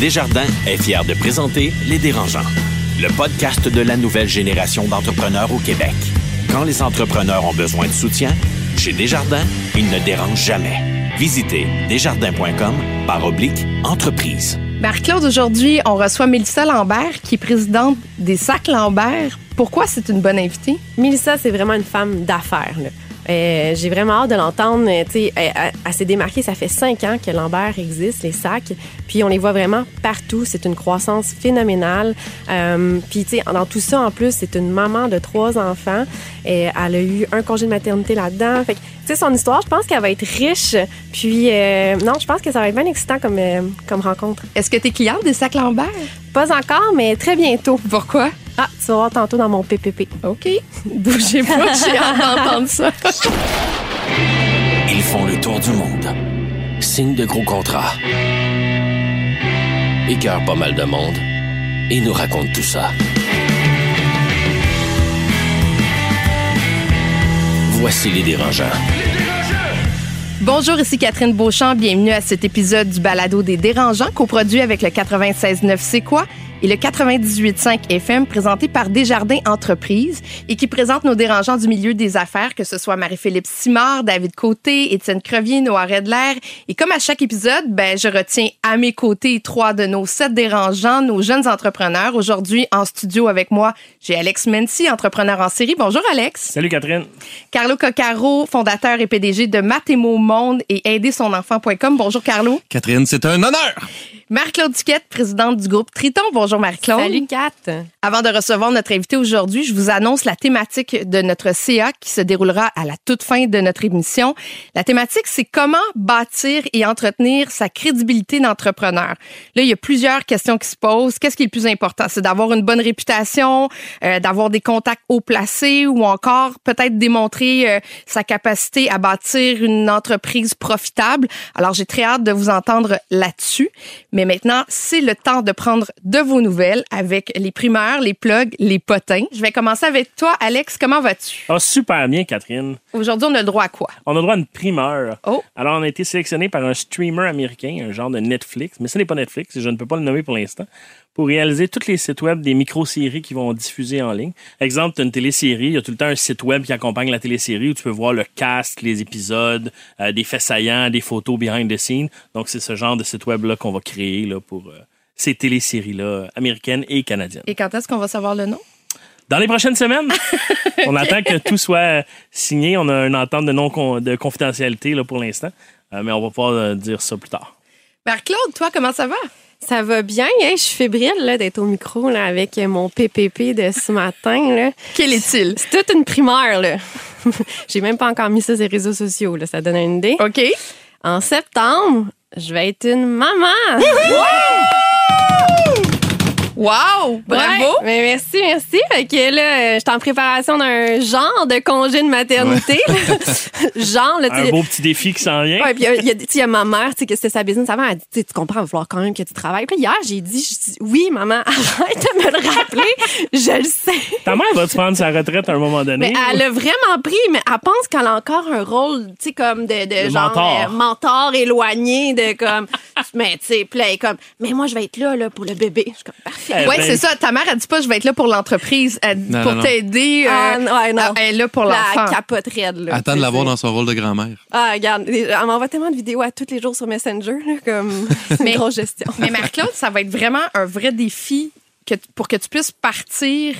Desjardins est fier de présenter Les Dérangeants, le podcast de la nouvelle génération d'entrepreneurs au Québec. Quand les entrepreneurs ont besoin de soutien, chez Desjardins, ils ne dérangent jamais. Visitez desjardins.com par oblique entreprise. Marc-Claude, aujourd'hui, on reçoit Mélissa Lambert, qui est présidente des Sacs Lambert. Pourquoi c'est une bonne invitée? Mélissa, c'est vraiment une femme d'affaires. Euh, J'ai vraiment hâte de l'entendre. Euh, Elle, elle- elle s'est démarquée. Ça fait cinq ans que Lambert existe, les sacs. Puis on les voit vraiment partout. C'est une croissance phénoménale. Euh, puis dans tout ça, en plus, c'est une maman de trois enfants. Et elle a eu un congé de maternité là-dedans. Sais, son histoire, je pense qu'elle va être riche. Puis euh, non, je pense que ça va être bien excitant comme, euh, comme rencontre. Est-ce que tu es cliente des Sacs Lambert? Pas encore, mais très bientôt. Pourquoi? Ah, tu vas voir tantôt dans mon PPP. OK. Bougez pas, j'ai hâte d'entendre ça. Ils font le tour du monde. Signent de gros contrats. Écœurent pas mal de monde. Et nous racontent tout ça. Voici les dérangeants. Bonjour, ici Catherine Beauchamp. Bienvenue à cet épisode du Balado des Dérangeants, coproduit avec le 96.9 C'est quoi? Et le 98.5 FM présenté par Desjardins Entreprises et qui présente nos dérangeants du milieu des affaires, que ce soit Marie-Philippe Simard, David Côté, Étienne Crevier, Noah Redler. Et comme à chaque épisode, ben, je retiens à mes côtés trois de nos sept dérangeants, nos jeunes entrepreneurs. Aujourd'hui, en studio avec moi, j'ai Alex Mency, entrepreneur en série. Bonjour Alex. Salut Catherine. Carlo Coccaro, fondateur et PDG de Mathémo Monde et aidersonenfant.com. Bonjour Carlo. Catherine, c'est un honneur. Marc-Claude Duquette, présidente du groupe Triton. Bonjour Marc-Claude. Salut Kat. Avant de recevoir notre invité aujourd'hui, je vous annonce la thématique de notre CA qui se déroulera à la toute fin de notre émission. La thématique, c'est comment bâtir et entretenir sa crédibilité d'entrepreneur. Là, il y a plusieurs questions qui se posent. Qu'est-ce qui est le plus important? C'est d'avoir une bonne réputation, euh, d'avoir des contacts haut placés ou encore peut-être démontrer euh, sa capacité à bâtir une entreprise profitable. Alors, j'ai très hâte de vous entendre là-dessus. Mais maintenant, c'est le temps de prendre de vos nouvelles avec les primeurs, les plugs, les potins. Je vais commencer avec toi, Alex. Comment vas-tu? Ah, super bien, Catherine. Aujourd'hui, on a le droit à quoi? On a le droit à une primeur. Oh. Alors, on a été sélectionné par un streamer américain, un genre de Netflix, mais ce n'est pas Netflix, je ne peux pas le nommer pour l'instant, pour réaliser tous les sites web des micro-séries qui vont diffuser en ligne. Exemple, tu as une télésérie, il y a tout le temps un site web qui accompagne la télésérie où tu peux voir le cast, les épisodes, euh, des faits saillants, des photos behind the scenes. Donc, c'est ce genre de site web-là qu'on va créer là, pour euh, ces téléséries-là, américaines et canadiennes. Et quand est-ce qu'on va savoir le nom? Dans les prochaines semaines, on attend que tout soit signé. On a une entente de non de confidentialité là, pour l'instant, Euh, mais on va pouvoir euh, dire ça plus tard. Marc-Claude, toi, comment ça va? Ça va bien, hein? Je suis fébrile d'être au micro là, avec mon PPP de ce matin. Là. Quel est-il? C'est toute une primeur. là. J'ai même pas encore mis ça sur les réseaux sociaux. Là. Ça donne une idée. OK. En septembre, je vais être une maman. Wow! Bravo! Ouais, mais merci, merci. Fait que là, euh, j'étais en préparation d'un genre de congé de maternité. genre, là, Un beau petit défi qui s'en vient. Ouais, puis il y a- y, y ma mère, tu sais, que c'était sa business avant. Elle dit, tu comprends, il va falloir quand même que tu travailles. Puis hier, j'ai dit, oui, maman, arrête de me le rappeler. je le sais. Ta mère va te prendre sa retraite à un moment donné. Mais elle a vraiment pris, mais elle pense qu'elle a encore un rôle, tu sais, comme de, de De genre mentor. euh, mentor éloigné, de comme, mais tu sais, est comme, mais moi, je vais être là, là, pour le bébé. Je suis comme, parfait. Eh Ouais, ben, c'est ça. Ta mère, elle dit pas, je vais être là pour l'entreprise. Elle dit Non, pour non, non. t'aider. euh, Ah, non, ouais, non. Elle est là pour l'enfant. elle capote raide, là. Attends de Tu l'avoir sais. dans son rôle de grand-mère. Ah, regarde, elle m'envoie tellement de vidéos à tous les jours sur Messenger, là, comme, Mais- une grosse gestion. Mais Marc-Claude, ça va être vraiment un vrai défi que, pour que tu puisses partir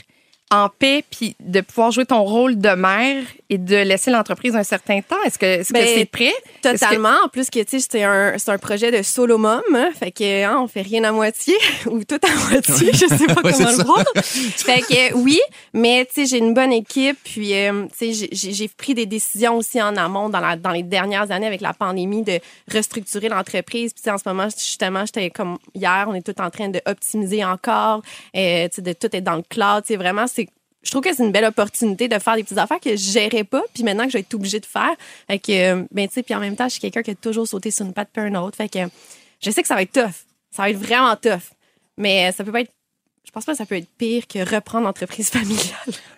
en paix puis de pouvoir jouer ton rôle de mère et de laisser l'entreprise un certain temps? Est-ce que est-ce que Ben, c'est prêt? Est-ce que- Totalement. En plus, que, tu sais, c'est un, c'est un projet de solo mom. hein. fait que, hein, on fait rien à moitié ou tout à moitié. Je sais pas Ouais, comment c'est le voir. fait que, oui, mais, tu sais, j'ai une bonne équipe. Puis, euh, tu sais, j'ai- j'ai j'ai pris des décisions aussi en amont dans, la, dans les dernières années avec la pandémie de restructurer l'entreprise. Puis, tu sais, en ce moment, justement, j'étais comme hier, on est tout en train de optimiser encore, euh, tu sais, de tout être dans le cloud. Tu sais, vraiment, c'est je trouve que c'est une belle opportunité de faire des petites affaires que je gérais pas, puis maintenant que je vais être obligée de faire. Fait que, euh, ben, tu sais, puis en même temps, je suis quelqu'un qui a toujours sauté sur une patte puis un autre. Fait que, je sais que ça va être tough. Ça va être vraiment tough. Mais ça peut pas être Je pense pas que ça peut être pire que reprendre l'entreprise familiale.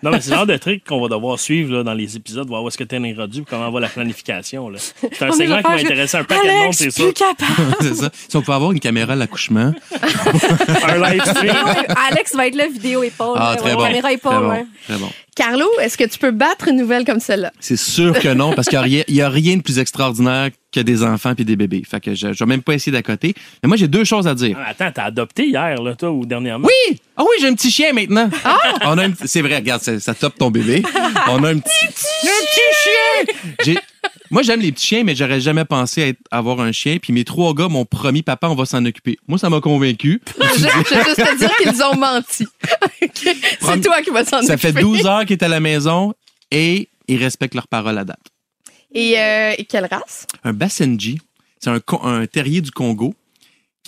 Non, mais c'est le genre de truc qu'on va devoir suivre là, dans les épisodes, voir où est-ce que tu es rendu, comment va la planification. là. C'est un On segment qui va intéresser un paquet de monde, c'est capable. c'est ça. Si on peut avoir une caméra à l'accouchement. Un live stream. Alex va être là, vidéo épaule. Ah, très ouais, bon. Caméra Très épaule, bon. ouais. Très bon. Carlo, est-ce que tu peux battre une nouvelle comme celle-là? C'est sûr que non, parce qu'il n'y a, rien- il y a rien de plus extraordinaire que des enfants et des bébés. Fait que je ne vais même pas essayer d'à côté. Mais moi, j'ai deux choses à dire. Ah, Attends, t'as adopté hier, là, toi, ou dernièrement? Oui! Ah oui, j'ai un petit chien maintenant. On a un petit- C'est vrai, regarde, ça, ça top ton bébé. On a un petit, un petit chien. Moi, j'aime les petits chiens, mais j'aurais jamais pensé à être- avoir un chien. Puis mes trois gars m'ont promis, papa, on va s'en occuper. Moi, ça m'a convaincu. Je, je veux juste te dire qu'ils ont menti. Ok? C'est Prom- toi qui vas s'en Ça fait occuper. 12 heures qu'ils est à la maison et ils respectent leur parole à date. Et, euh, et quelle race? Un Basenji, c'est un, co- un terrier du Congo.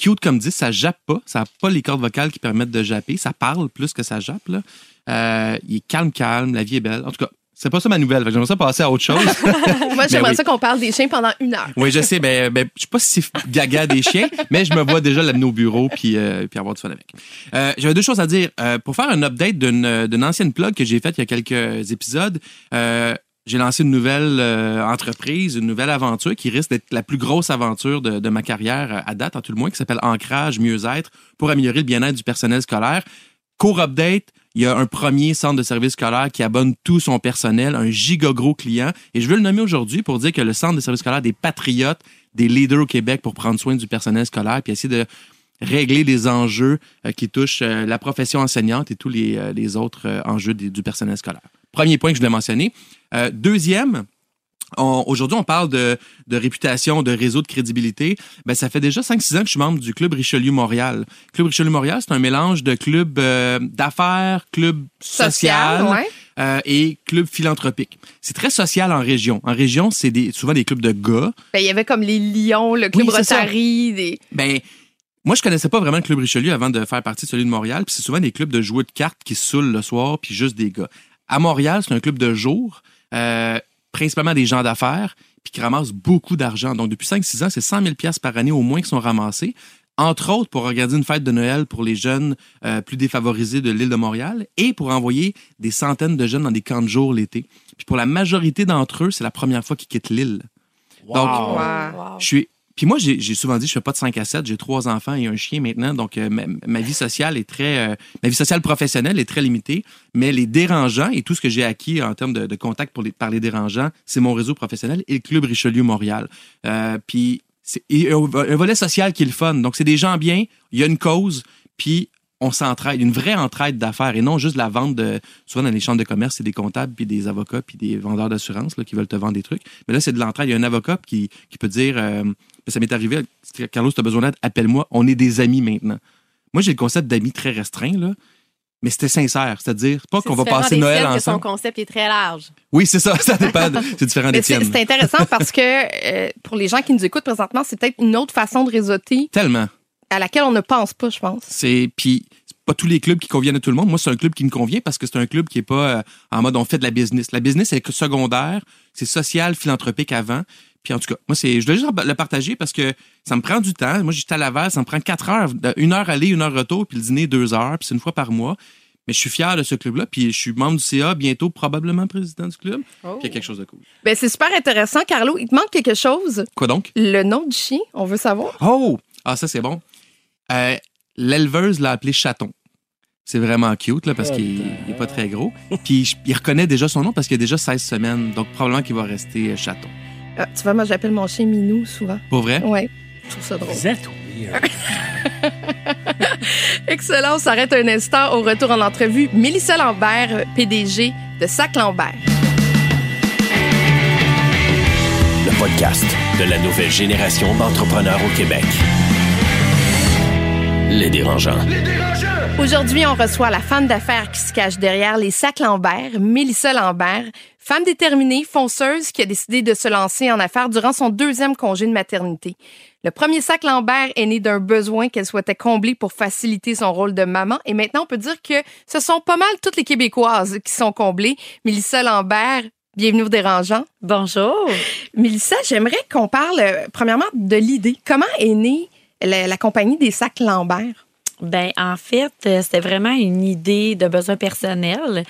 Cute comme dit, ça jappe pas. Ça n'a pas les cordes vocales qui permettent de japper. Ça parle plus que ça jappe. Là. Euh, il est calme, calme. La vie est belle. En tout cas, c'est pas ça ma nouvelle. J'aimerais ça passer à autre chose. Moi, j'aimerais oui. ça qu'on parle des chiens pendant une heure. oui, je sais. Ben, je suis pas si gaga des chiens, mais je me vois déjà l'amener au bureau puis, euh, puis avoir du fun avec. Euh, J'avais deux choses à dire. Euh, pour faire un update d'une ancienne plug que j'ai faite il y a quelques épisodes, j'ai lancé une nouvelle entreprise, une nouvelle aventure qui risque d'être la plus grosse aventure de, de ma carrière à date, en tout le moins, qui s'appelle Ancrage Mieux-être pour améliorer le bien-être du personnel scolaire. Court update, il y a un premier centre de service scolaire qui abonne tout son personnel, un giga gros client. Et je veux le nommer aujourd'hui pour dire que le centre de service scolaire des patriotes, des leaders au Québec pour prendre soin du personnel scolaire, puis essayer de régler les enjeux euh, qui touchent euh, la profession enseignante et tous les, euh, autres enjeux du personnel scolaire. Premier point que je voulais mentionner. Deuxième, Aujourd'hui, on parle de, de réputation, de réseau de crédibilité. Ben, ça fait déjà 5-6 ans que je suis membre du Club Richelieu Montréal. Club Richelieu Montréal, c'est un mélange de club euh, d'affaires, club social, Social, ouais. euh, et club philanthropique. C'est très social en région. En région, c'est des, souvent des clubs de gars. Ben, il y avait comme les Lions, le Club Oui. Rotary, des... Ben, moi, je connaissais pas vraiment le Club Richelieu avant de faire partie de celui de Montréal. Puis c'est souvent des clubs de joueurs de cartes qui saoulent le soir, puis juste des gars. À Montréal, c'est un club de jour, euh, principalement des gens d'affaires, puis qui ramassent beaucoup d'argent. Donc, depuis 5-6 ans, c'est 100 000 par année au moins qui sont ramassés. Entre autres, pour organiser une fête de Noël pour les jeunes euh, plus défavorisés de l'île de Montréal et pour envoyer des centaines de jeunes dans des camps de jour l'été. Puis pour la majorité d'entre eux, c'est la première fois qu'ils quittent l'île. Donc, Wow. Wow. je suis. Puis moi, j'ai souvent dit, je fais pas de 5 à 7, j'ai trois enfants et un chien maintenant, donc euh, ma, vie sociale est très, euh, ma vie sociale professionnelle est très limitée, mais les dérangeants et tout ce que j'ai acquis en termes de, contact pour par les dérangeants, c'est mon réseau professionnel et le Club Richelieu Montréal. Euh, puis c'est un volet social qui est le fun, donc c'est des gens bien, il y a une cause, puis on s'entraide, une vraie entraide d'affaires et non juste la vente de. Souvent dans les chambres de commerce, c'est des comptables, puis des avocats, puis des vendeurs d'assurance qui veulent te vendre des trucs. Mais là, c'est de l'entraide. Il y a un avocat qui, qui peut dire euh, Ça m'est arrivé, Carlos, tu as besoin d'aide, appelle-moi, on est des amis maintenant. Moi, j'ai le concept d'amis très restreint, là. Mais c'était sincère, c'est-à-dire c'est pas qu'on va passer des Noël siennes que ensemble. son concept est très large. Oui, c'est ça, ça dépend. de- C'est différent des tiennes. c'est intéressant parce que euh, pour les gens qui nous écoutent présentement, c'est peut-être une autre façon de réseauter Tellement. À laquelle on ne pense pas, je pense. C'est puis pas tous les clubs qui conviennent à tout le monde. Moi, c'est un club qui me convient parce que c'est un club qui est pas euh, en mode on fait de la business. La business c'est que secondaire, c'est social, philanthropique avant. Puis en tout cas, moi c'est je voulais juste le partager parce que ça me prend du temps. Moi, j'étais à Laval, ça me prend quatre heures, une heure aller, une heure retour, puis le dîner deux heures, puis c'est une fois par mois. Mais je suis fier de ce club-là, puis je suis membre du CA, bientôt probablement président du club. Puis il y a quelque chose de cool. Ben, c'est super intéressant. Carlo, il te manque quelque chose. Quoi donc? Le nom du chien, on veut savoir. Oh! Ah, ça, c'est bon. Euh, L'éleveuse l'a appelé Chaton. C'est vraiment cute, là, parce qu'il n'est pas très gros. Puis je- il reconnaît déjà son nom parce qu'il a déjà 16 semaines. Donc, probablement qu'il va rester euh, Chaton. Ah, tu vois, moi, j'appelle mon chien Minou souvent. Pour vrai? Ouais, je trouve ça drôle. Vous êtes weird. Excellent. On s'arrête un instant. Au retour en entrevue, Mélissa Lambert, PDG de Sac Lambert. Le podcast de la nouvelle génération d'entrepreneurs au Québec. Les dérangeants. Aujourd'hui, on reçoit la femme d'affaires qui se cache derrière les sacs Lambert, Mélissa Lambert, femme déterminée, fonceuse, qui a décidé de se lancer en affaires durant son deuxième congé de maternité. Le premier sac Lambert est né d'un besoin qu'elle souhaitait combler pour faciliter son rôle de maman. Et maintenant, on peut dire que ce sont pas mal toutes les Québécoises qui sont comblées. Mélissa Lambert, bienvenue au Dérangeant. Bonjour. Mélissa, j'aimerais qu'on parle, euh, premièrement, de l'idée. Comment est née la, compagnie des sacs Lambert? Ben, en fait, euh, c'était vraiment une idée de besoin personnel.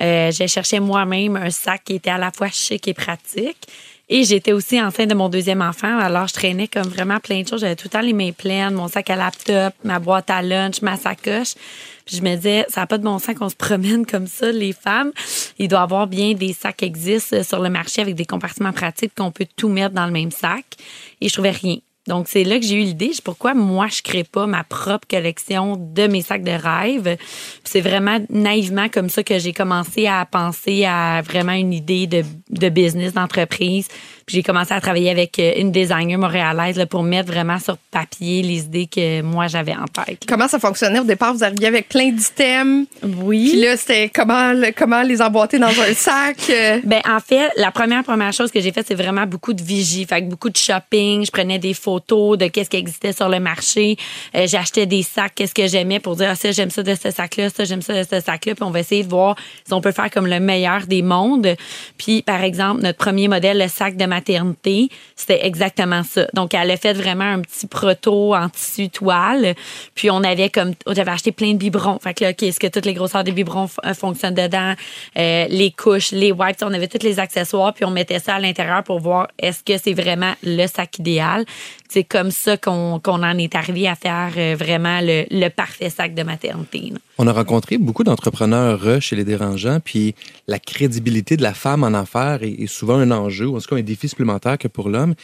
Euh, j'ai cherché moi-même un sac qui était à la fois chic et pratique. Et j'étais aussi enceinte de mon deuxième enfant, alors je traînais comme vraiment plein de choses. J'avais tout le temps les mains pleines, mon sac à laptop, ma boîte à lunch, ma sacoche. Puis je me disais, ça n'a pas de bon sens qu'on se promène comme ça, les femmes. Il doit y avoir bien des sacs qui existent sur le marché avec des compartiments pratiques qu'on peut tout mettre dans le même sac. Et je trouvais rien. Donc, c'est là que j'ai eu l'idée. Pourquoi moi, je crée pas ma propre collection de mes sacs de rêve? C'est vraiment naïvement comme ça que j'ai commencé à penser à vraiment une idée de business, d'entreprise. Puis j'ai commencé à travailler avec euh, une designer montréalaise là, pour mettre vraiment sur papier les idées que moi, j'avais en tête. là. Comment ça fonctionnait? Au départ? Vous arriviez avec plein d'items. Oui. Puis là, c'était comment, comment les emboîter dans un sac. euh? Ben en fait, la première première chose que j'ai faite, c'est vraiment beaucoup de vigie, fait que beaucoup de shopping. Je prenais des photos de qu'est-ce qui existait sur le marché. Euh, J'achetais des sacs, qu'est-ce que j'aimais pour dire ah ça j'aime ça de ce sac-là, ça j'aime ça de ce sac-là. Puis on va essayer de voir si on peut faire comme le meilleur des mondes. Puis par exemple notre premier modèle, le sac de maternité, c'était exactement ça. Donc elle a fait vraiment un petit proto en tissu toile. Puis on avait comme j'avais acheté plein de biberons. Fait que là, ok, est-ce que toutes les grosseurs des biberons euh, fonctionnent dedans, Euh, les couches, les wipes, on avait tous les accessoires, puis on mettait ça à l'intérieur pour voir est-ce que c'est vraiment le sac idéal. C'est comme ça qu'on qu'on en est arrivé à faire euh, vraiment le, le parfait sac de maternité. On a rencontré beaucoup d'entrepreneurs euh, chez les dérangeants, puis la crédibilité de la femme en affaires est, souvent un enjeu, ou en tout cas un défi supplémentaire que pour l'homme.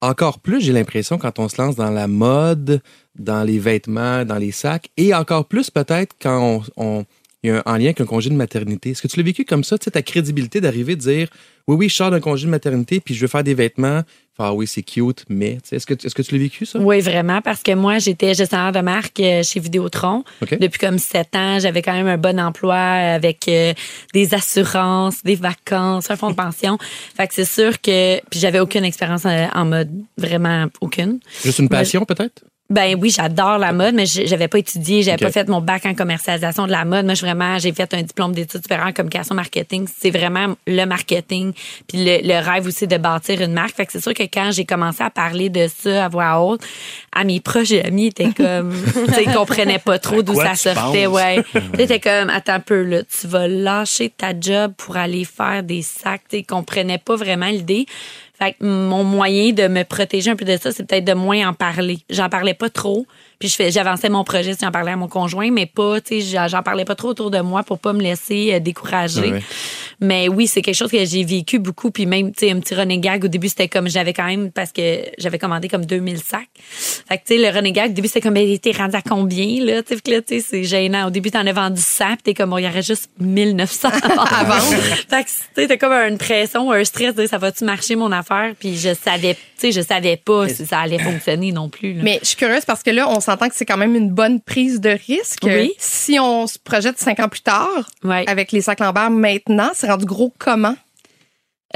Encore plus, j'ai l'impression, quand on se lance dans la mode, dans les vêtements, dans les sacs, et encore plus peut-être quand on- il y a un, en lien avec un congé de maternité. Est-ce que tu l'as vécu comme ça, tu sais, ta crédibilité d'arriver de dire oui, oui, je sors d'un congé de maternité, puis je veux faire des vêtements. Ah oui, c'est cute, mais est-ce que, tu l'as vécu ça? Oui, vraiment, parce que moi, j'étais gestionnaire de marque euh, chez Vidéotron. Depuis comme sept ans, j'avais quand même un bon emploi avec euh, des assurances, des vacances, un fonds de pension. fait que c'est sûr que... Puis j'avais aucune expérience euh, en mode, vraiment aucune. Juste une passion peut-être? Ben oui, j'adore la mode, mais j'avais pas étudié, j'avais pas fait mon bac en commercialisation de la mode. Moi, je vraiment, j'ai fait un diplôme d'études supérieures en communication marketing. C'est vraiment le marketing, puis le, le rêve aussi de bâtir une marque. Fait que c'est sûr que quand j'ai commencé à parler de ça à voix haute, à mes proches et amis étaient comme, ils comprenaient pas trop d'où ça sortait, penses? ouais. C'était comme, attends un peu là, tu vas lâcher ta job pour aller faire des sacs. Tu sais, ils comprenaient pas vraiment l'idée. Fait que mon moyen de me protéger un peu de ça, c'est peut-être de moins en parler. J'en parlais pas trop. Puis je fais, j'avançais mon projet, j'en parlais à mon conjoint, mais pas, tu sais, j'en- parlais pas trop autour de moi pour pas me laisser euh, décourager. Ouais. Mais oui, c'est quelque chose que j'ai vécu beaucoup. Puis même, tu sais, un petit running gag, au début, c'était comme, j'avais quand même, parce que j'avais commandé comme 2000 sacs. Fait que, tu sais, le running gag, au début, c'était comme, ben, t'es rendu à combien, là? Tu sais, fait que là, tu sais, c'est gênant. Au début, t'en as vendu 100, puis t'es comme, bon, il y aurait juste 1900 à vendre. fait que, tu sais, t'as comme une pression, un stress, de, ça va-tu marcher, mon affaire? Puis je savais, tu sais, je savais pas si ça allait fonctionner non plus, là. Mais je suis curieuse parce que là, on s'entend que c'est quand même une bonne prise de risque. Oui. Si on se projette cinq ans plus tard, avec les sacs Lambert maintenant, c'est rendu gros comment?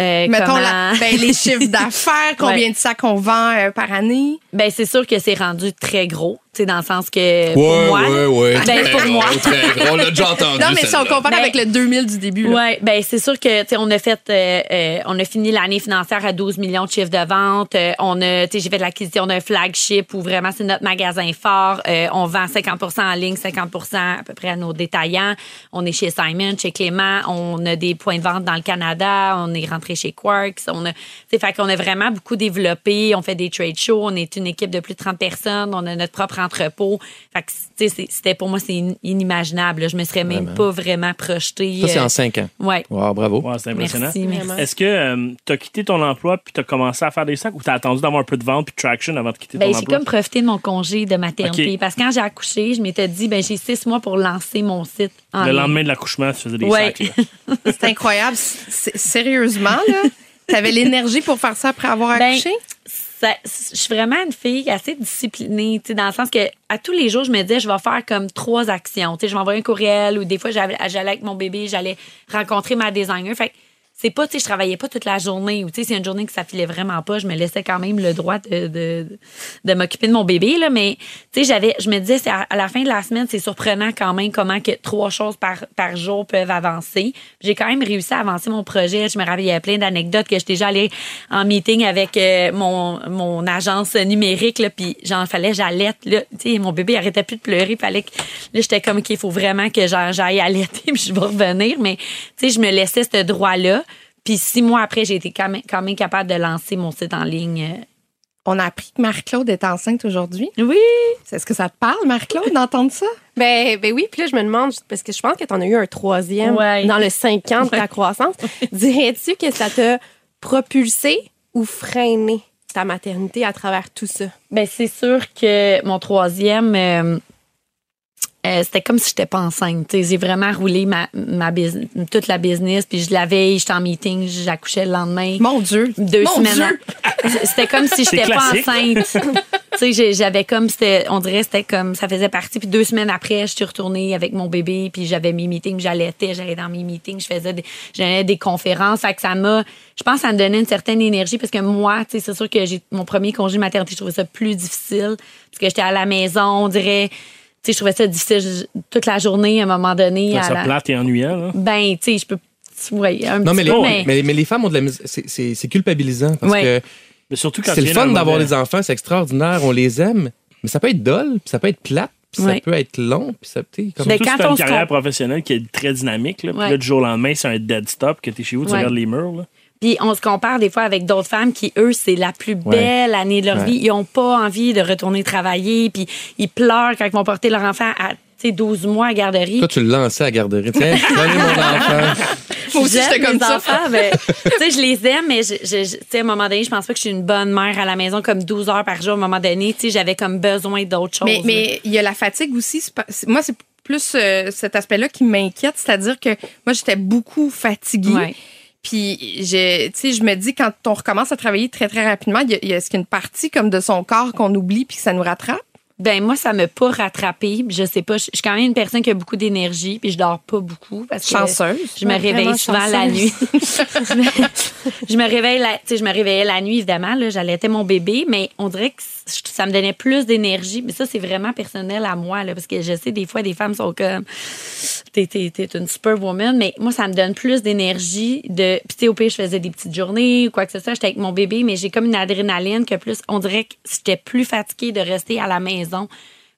Euh, Mettons comment- la- ben, les chiffres d'affaires, combien Ouais. de sacs on vend euh, par année? Ben, c'est sûr que c'est rendu très gros, tu sais, dans le sens que, pour moi, là, ouais. Ben, pour moi. Très gros, on l'a déjà entendu. Non, mais si on compare Mais- avec le 2000 du début. Ouais, ben c'est sûr que tu sais on a fait euh, euh, on a fini l'année financière à 12 millions de chiffres de vente. Euh, on a tu sais j'ai fait l'acquisition d'un flagship où vraiment c'est notre magasin fort. Euh, on vend 50 en ligne, 50 à peu près à nos détaillants. On est chez Simon, chez Clément, on a des points de vente dans le Canada, on est rentré chez Quarks, on a tu sais fait qu'on a vraiment beaucoup développé, on fait des trade shows, on est une équipe de plus de 30 personnes, on a notre propre entrepôt. Fait que tu sais c'est- c'était pour moi c'est in- inimaginable. là. Je me serais même pas vraiment projetée. Ça, c'est euh, en cinq ans. Ouais. Wow, bravo. C'est impressionnant. Merci. Est-ce que tu as quitté ton emploi puis tu as commencé à faire des sacs ou tu as attendu d'avoir un peu de vente puis de traction avant de quitter Ben, ton j'ai emploi? comme profité de mon congé de maternité. Parce que quand j'ai accouché, je m'étais dit, ben, j'ai six mois pour lancer mon site en Le ligne. lendemain de l'accouchement, tu faisais des Ouais. sacs. C'est incroyable. Sérieusement, là, t'avais l'énergie pour faire ça après avoir Ben, accouché? Je suis vraiment une fille assez disciplinée, dans le sens que à tous les jours, je me disais, je vais faire comme trois actions. Tu sais, je envoyer un courriel ou des fois, j'allais avec mon bébé, j'allais rencontrer ma designer. Fait c'est pas, tu sais, je travaillais pas toute la journée ou, tu sais, c'est une journée que ça filait vraiment pas, je me laissais quand même le droit de, de, de m'occuper de mon bébé, là. Mais, tu sais, j'avais, je me disais, à, la fin de la semaine, c'est surprenant quand même comment que trois choses par, par jour peuvent avancer. J'ai quand même réussi à avancer mon projet. Je me avait plein d'anecdotes que j'étais déjà allée en meeting avec euh, mon, mon agence numérique, là, puis j'en fallait, j'allaite, là. Tu sais, mon bébé arrêtait plus de pleurer, fallait que, là, j'étais comme, qu'il faut vraiment que j'a- j'aille allaiter, puis je vais revenir. Mais, tu sais, je me laissais ce droit-là. Puis six mois après, j'ai été quand même, quand même capable de lancer mon site en ligne. euh. On a appris que Marie-Claude est enceinte aujourd'hui. Oui! Est-ce que ça te parle, Marie-Claude, d'entendre ça? Ben, ben oui, puis là, je me demande, parce que je pense que tu en as eu un troisième Ouais. dans le cinq ans de ta croissance. Dirais-tu que ça t'a propulsé ou freiné ta maternité à travers tout ça? Ben, c'est sûr que mon troisième, euh, euh, c'était comme si j'étais pas enceinte. tu sais. J'ai vraiment roulé ma, ma business, toute la business, puis je la veille, j'étais en meeting, j'accouchais le lendemain. Mon Dieu. Deux Mon semaines. Dieu. C'était comme si j'étais pas enceinte. tu sais, j'ai- j'avais comme, c'était, on dirait, c'était comme, ça faisait partie. Puis deux semaines après, je suis retournée avec mon bébé, puis j'avais mes meetings, j'allaitais, j'allais dans mes meetings, je faisais des, j'allais des conférences. Fait que ça m'a, je pense que ça me donnait une certaine énergie parce que moi, tu sais, c'est sûr que j'ai mon premier congé de maternité, je trouvais ça plus difficile parce que j'étais à la maison, on dirait, sais, je trouvais ça difficile toute la journée à un moment donné. à Ça la- plate et ennuyant. là? Ben, tu sais, je peux, ouais, un Non, petit mais les, peu, mais... mais les femmes ont de la c'est- C'est c'est culpabilisant parce Ouais. que Mais surtout quand c'est tu le fun d'avoir de- des enfants, c'est extraordinaire, on les aime, mais ça peut être dole, puis ça peut être plate, puis Ouais. ça peut être long, puis ça peut comme Ben, Surtout quand si on une carrière professionnelle qui est très dynamique. Là, Puis là, du jour au lendemain, c'est un dead stop que t'es chez vous, tu Ouais. regardes les murs. Là. Puis on se compare des fois avec d'autres femmes qui, eux, c'est la plus belle année de leur Ouais. vie. Ils ont pas envie de retourner travailler. Puis ils pleurent quand ils vont porter leur enfant à tu sais, 12 mois à garderie. Toi, tu le lançais à garderie. Tiens, donnez mon enfant. Moi aussi, j'étais comme mes ça. enfants, mais, tu sais, je les aime, mais je, je- je- tu sais, à un moment donné, je pense pas que je suis une bonne mère à la maison comme 12 heures par jour. À un moment donné, tu sais, j'avais comme besoin d'autre chose. Mais mais il y a la fatigue aussi. Moi, c'est plus euh, cet aspect-là qui m'inquiète, c'est-à-dire que moi, j'étais beaucoup fatiguée. Ouais. Puis, je, je me dis, quand on recommence à travailler très, très rapidement, y a, y a est-ce qu'il une partie comme de son corps qu'on oublie puis que ça nous rattrape? Ben moi, ça m'a pas rattrapé. Je sais pas. Je suis quand même une personne qui a beaucoup d'énergie, puis je dors pas beaucoup parce que Chanceuse. je me réveille souvent la nuit. je, me, je me réveille la, je me réveillais la nuit évidemment. J'allaitais mon bébé, mais on dirait que ça me donnait plus d'énergie. Mais ça, c'est vraiment personnel à moi là, parce que je sais des fois des femmes sont comme t'es t'es une superwoman, mais moi ça me donne plus d'énergie. De puis tu sais, au pire je faisais des petites journées ou quoi que ce soit. J'étais avec mon bébé, mais j'ai comme une adrénaline que plus on dirait que j'étais plus fatiguée de rester à la maison.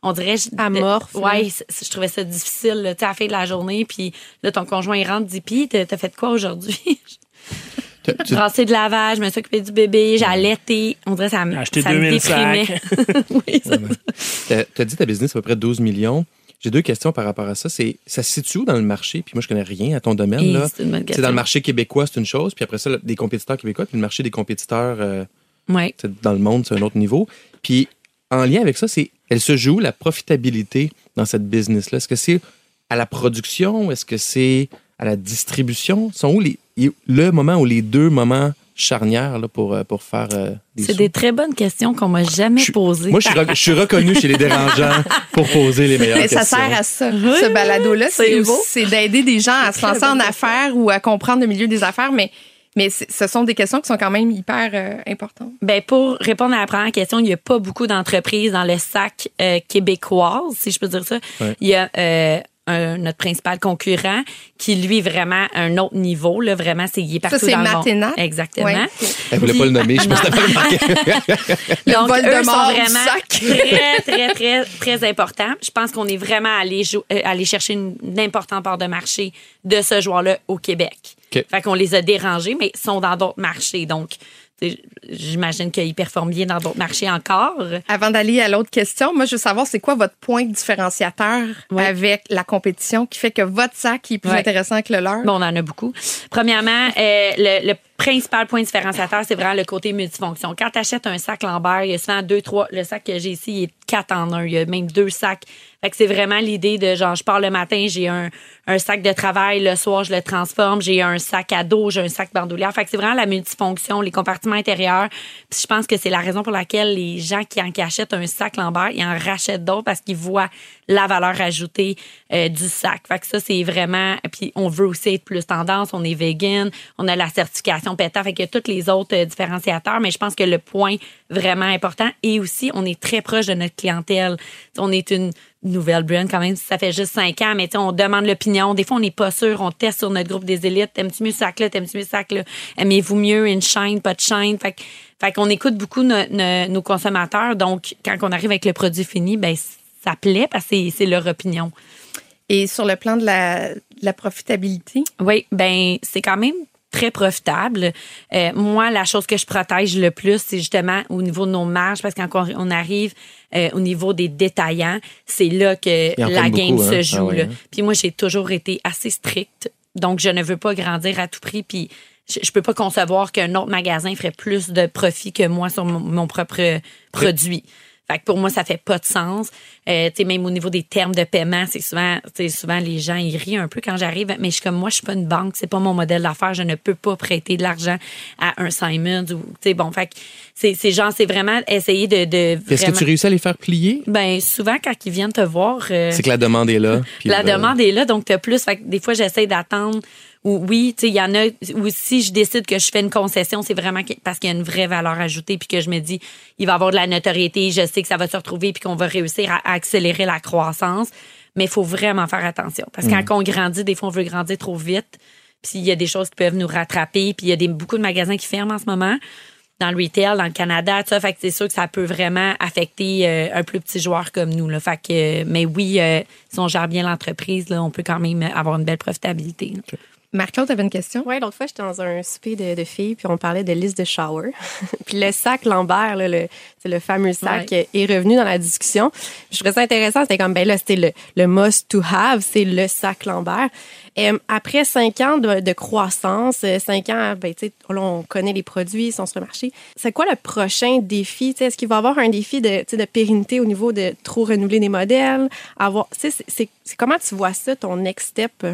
On dirait je- Amorphe, ouais, je trouvais ça difficile là, tu sais à la fin de la journée puis là ton conjoint il rentre dit puis t'as fait quoi aujourd'hui? Tu- Brasser de lavage, je me suis occupée du bébé, j'ai allaité. On dirait que ça me Acheter ça me 2000 déprimait. sacs. oui, ça- T'as t'as dit ta business à peu près 12 millions. J'ai deux questions par rapport à ça. C'est ça se situe où dans le marché? Puis moi, je connais rien à ton domaine. C'est dans le marché québécois, c'est une chose. Puis après ça, des compétiteurs québécois. Puis le marché des compétiteurs euh, Ouais. dans le monde, c'est un autre niveau. Puis en lien avec ça, c'est elle se joue la profitabilité dans cette business-là. Est-ce que c'est à la production? Est-ce que c'est à la distribution? Sont où les, le moment où les deux moments charnières là, pour, euh, pour faire euh, des C'est des très bonnes questions qu'on m'a jamais Je posées. Moi, je suis, re- je suis reconnu chez les dérangeants pour poser les meilleures Mais ça questions. sert à ça, ce balado-là. c'est C'est beau. c'est d'aider des gens à se lancer en affaires ou à comprendre le milieu des affaires, mais, mais ce sont des questions qui sont quand même hyper euh, importantes. Ben pour répondre à la première question, il n'y a pas beaucoup d'entreprises dans le sac euh, québécoise, si je peux dire ça. Ouais. Il y a euh, un- notre principal concurrent qui lui vraiment à un autre niveau là vraiment c'est il est partout c'est dans le monde. Maténa? Exactement. Ouais. Elle voulait pas le nommer, je pense que remarqué. Donc, vol eux sont mort vraiment sac. très, très, très, très importants. Je pense qu'on est vraiment allé, euh, allé chercher une, une importante part de marché de ce joueur-là au Québec. Fait qu'on les a dérangés, mais ils sont dans d'autres marchés. Donc, j'imagine qu'ils performent bien dans d'autres marchés encore. Avant d'aller à l'autre question, moi, je veux savoir, c'est quoi votre point différenciateur Ouais. avec la compétition qui fait que votre sac est plus Ouais. intéressant que le leur? Bon, on en a beaucoup. Premièrement, euh, le, le principal point différenciateur, c'est vraiment le côté multifonction. Quand tu achètes un sac Lambert, il y a souvent deux, trois. Le sac que j'ai ici, il est quatre en un. Il y a même deux sacs. Fait que c'est vraiment l'idée de genre, je pars le matin, j'ai un, un sac de travail, le soir, je le transforme, j'ai un sac à dos, j'ai un sac bandoulière. Fait que c'est vraiment la multifonction, les compartiments intérieurs. Puis je pense que c'est la raison pour laquelle les gens qui, en, qui achètent un sac Lambert, ils en rachètent d'autres parce qu'ils voient la valeur ajoutée euh, du sac. Fait que ça, c'est vraiment. Puis on veut aussi être plus tendance, on est vegan, on a la certification PETA, fait a tous les autres euh, différenciateurs, mais je pense que le point vraiment important, et aussi, on est très proche de notre clientèle. On est une nouvelle brand quand même, ça fait juste cinq ans, mais on demande l'opinion. Des fois, on n'est pas sûr, on teste sur notre groupe des élites. T'aimes-tu mieux ce sac-là? T'aimes-tu mieux ce sac-là? Aimez-vous mieux une shine, pas de shine? Fait, fait qu'on écoute beaucoup nos consommateurs. Donc, quand on arrive avec le produit fini, ben ça plaît parce que c'est leur opinion. Et sur le plan de la, de la profitabilité? Oui, ben c'est quand même très profitable. Euh, moi, la chose que je protège le plus, c'est justement au niveau de nos marges, parce quand on arrive euh, au niveau des détaillants, c'est là que la game se hein. joue. Ah hein. Puis moi, j'ai toujours été assez stricte, donc je ne veux pas grandir à tout prix. Puis je, je peux pas concevoir qu'un autre magasin ferait plus de profit que moi sur mon, propre produit. Fait que pour moi, ça fait pas de sens. Euh, tu sais, même au niveau des termes de paiement, c'est souvent, tu souvent les gens ils rient un peu quand j'arrive, mais je suis comme moi, je suis pas une banque, c'est pas mon modèle d'affaires, je ne peux pas prêter de l'argent à un Simon ou, tu sais, bon, fait que c'est, c'est genre, c'est vraiment essayer de. de Est-ce que tu réussis à les faire plier? Ben souvent quand ils viennent te voir, euh, c'est que la demande est là. la demande est là, donc t'as plus. Fait que des fois, j'essaie d'attendre ou oui, tu sais, il y en a, ou si je décide que je fais une concession, c'est vraiment parce qu'il y a une vraie valeur ajoutée, puis que je me dis, il va avoir de la notoriété, je sais que ça va se retrouver, puis qu'on va réussir à, accélérer la croissance. Mais il faut vraiment faire attention. Parce que quand mm. on grandit, des fois, on veut grandir trop vite, puis il y a des choses qui peuvent nous rattraper, puis il y a des, beaucoup de magasins qui ferment en ce moment dans le retail, dans le Canada, tout ça. Fait que c'est sûr que ça peut vraiment affecter euh, un plus petit joueur comme nous. Là. Fait que, mais oui, euh, si on gère bien l'entreprise, on peut quand même avoir une belle profitabilité. Marc-Claude, tu avais une question? Oui, l'autre fois, j'étais dans un souper de, de, filles, puis on parlait de liste de shower. puis le sac Lambert, là, le, c'est le fameux sac, est revenu dans la discussion. je trouvais ça intéressant. C'était comme, ben là, c'était le, le must to have, c'est le sac Lambert. Et après cinq ans de, de croissance, euh, cinq ans, ben, tu sais, on connaît les produits, ils sont sur le marché. C'est quoi le prochain défi? Est-ce qu'il va y avoir un défi de, de pérennité au niveau de trop renouveler des modèles? Avoir, c'est, c'est, comment tu vois ça, ton next step?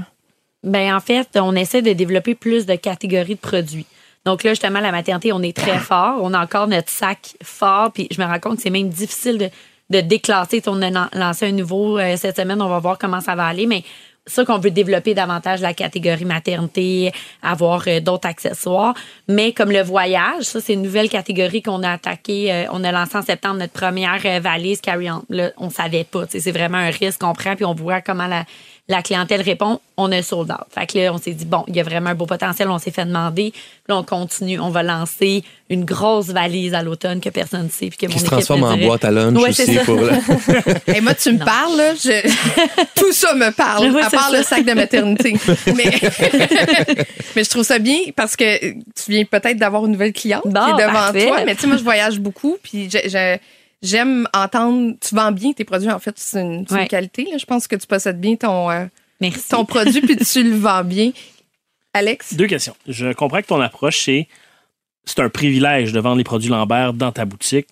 Ben en fait, on essaie de développer plus de catégories de produits. Donc là, justement, la maternité, on est très fort. On a encore notre sac fort. Puis je me rends compte que c'est même difficile de, de déclasser. On a lancé un nouveau euh, cette semaine. On va voir comment ça va aller. Mais ça qu'on veut développer davantage la catégorie maternité, avoir euh, d'autres accessoires. Mais comme le voyage, ça, c'est une nouvelle catégorie qu'on a attaquée. Euh, on a lancé en septembre notre première valise carry-on. Là, on savait pas. C'est vraiment un risque qu'on prend. Puis on voit comment la, la clientèle répond, on a sold out. Fait que là, on s'est dit, bon, il y a vraiment un beau potentiel, on s'est fait demander. Là, on continue, on va lancer une grosse valise à l'automne que personne ne sait. Puis que Qui se transforme en boîte à lunch aussi. Pour Et moi, tu me parles, là, tout ça me parle, à part le sac de maternité. Mais... mais je trouve ça bien parce que tu viens peut-être d'avoir une nouvelle cliente qui est devant toi. Mais tu sais, moi, je voyage beaucoup, puis j'ai j'aime entendre. Tu vends bien tes produits, en fait, c'est une, qualité. Je pense que tu possèdes bien ton, euh, ton produit puis tu le vends bien. Alex? Deux questions. Je comprends que ton approche, c'est c'est un privilège de vendre les produits Lambert dans ta boutique.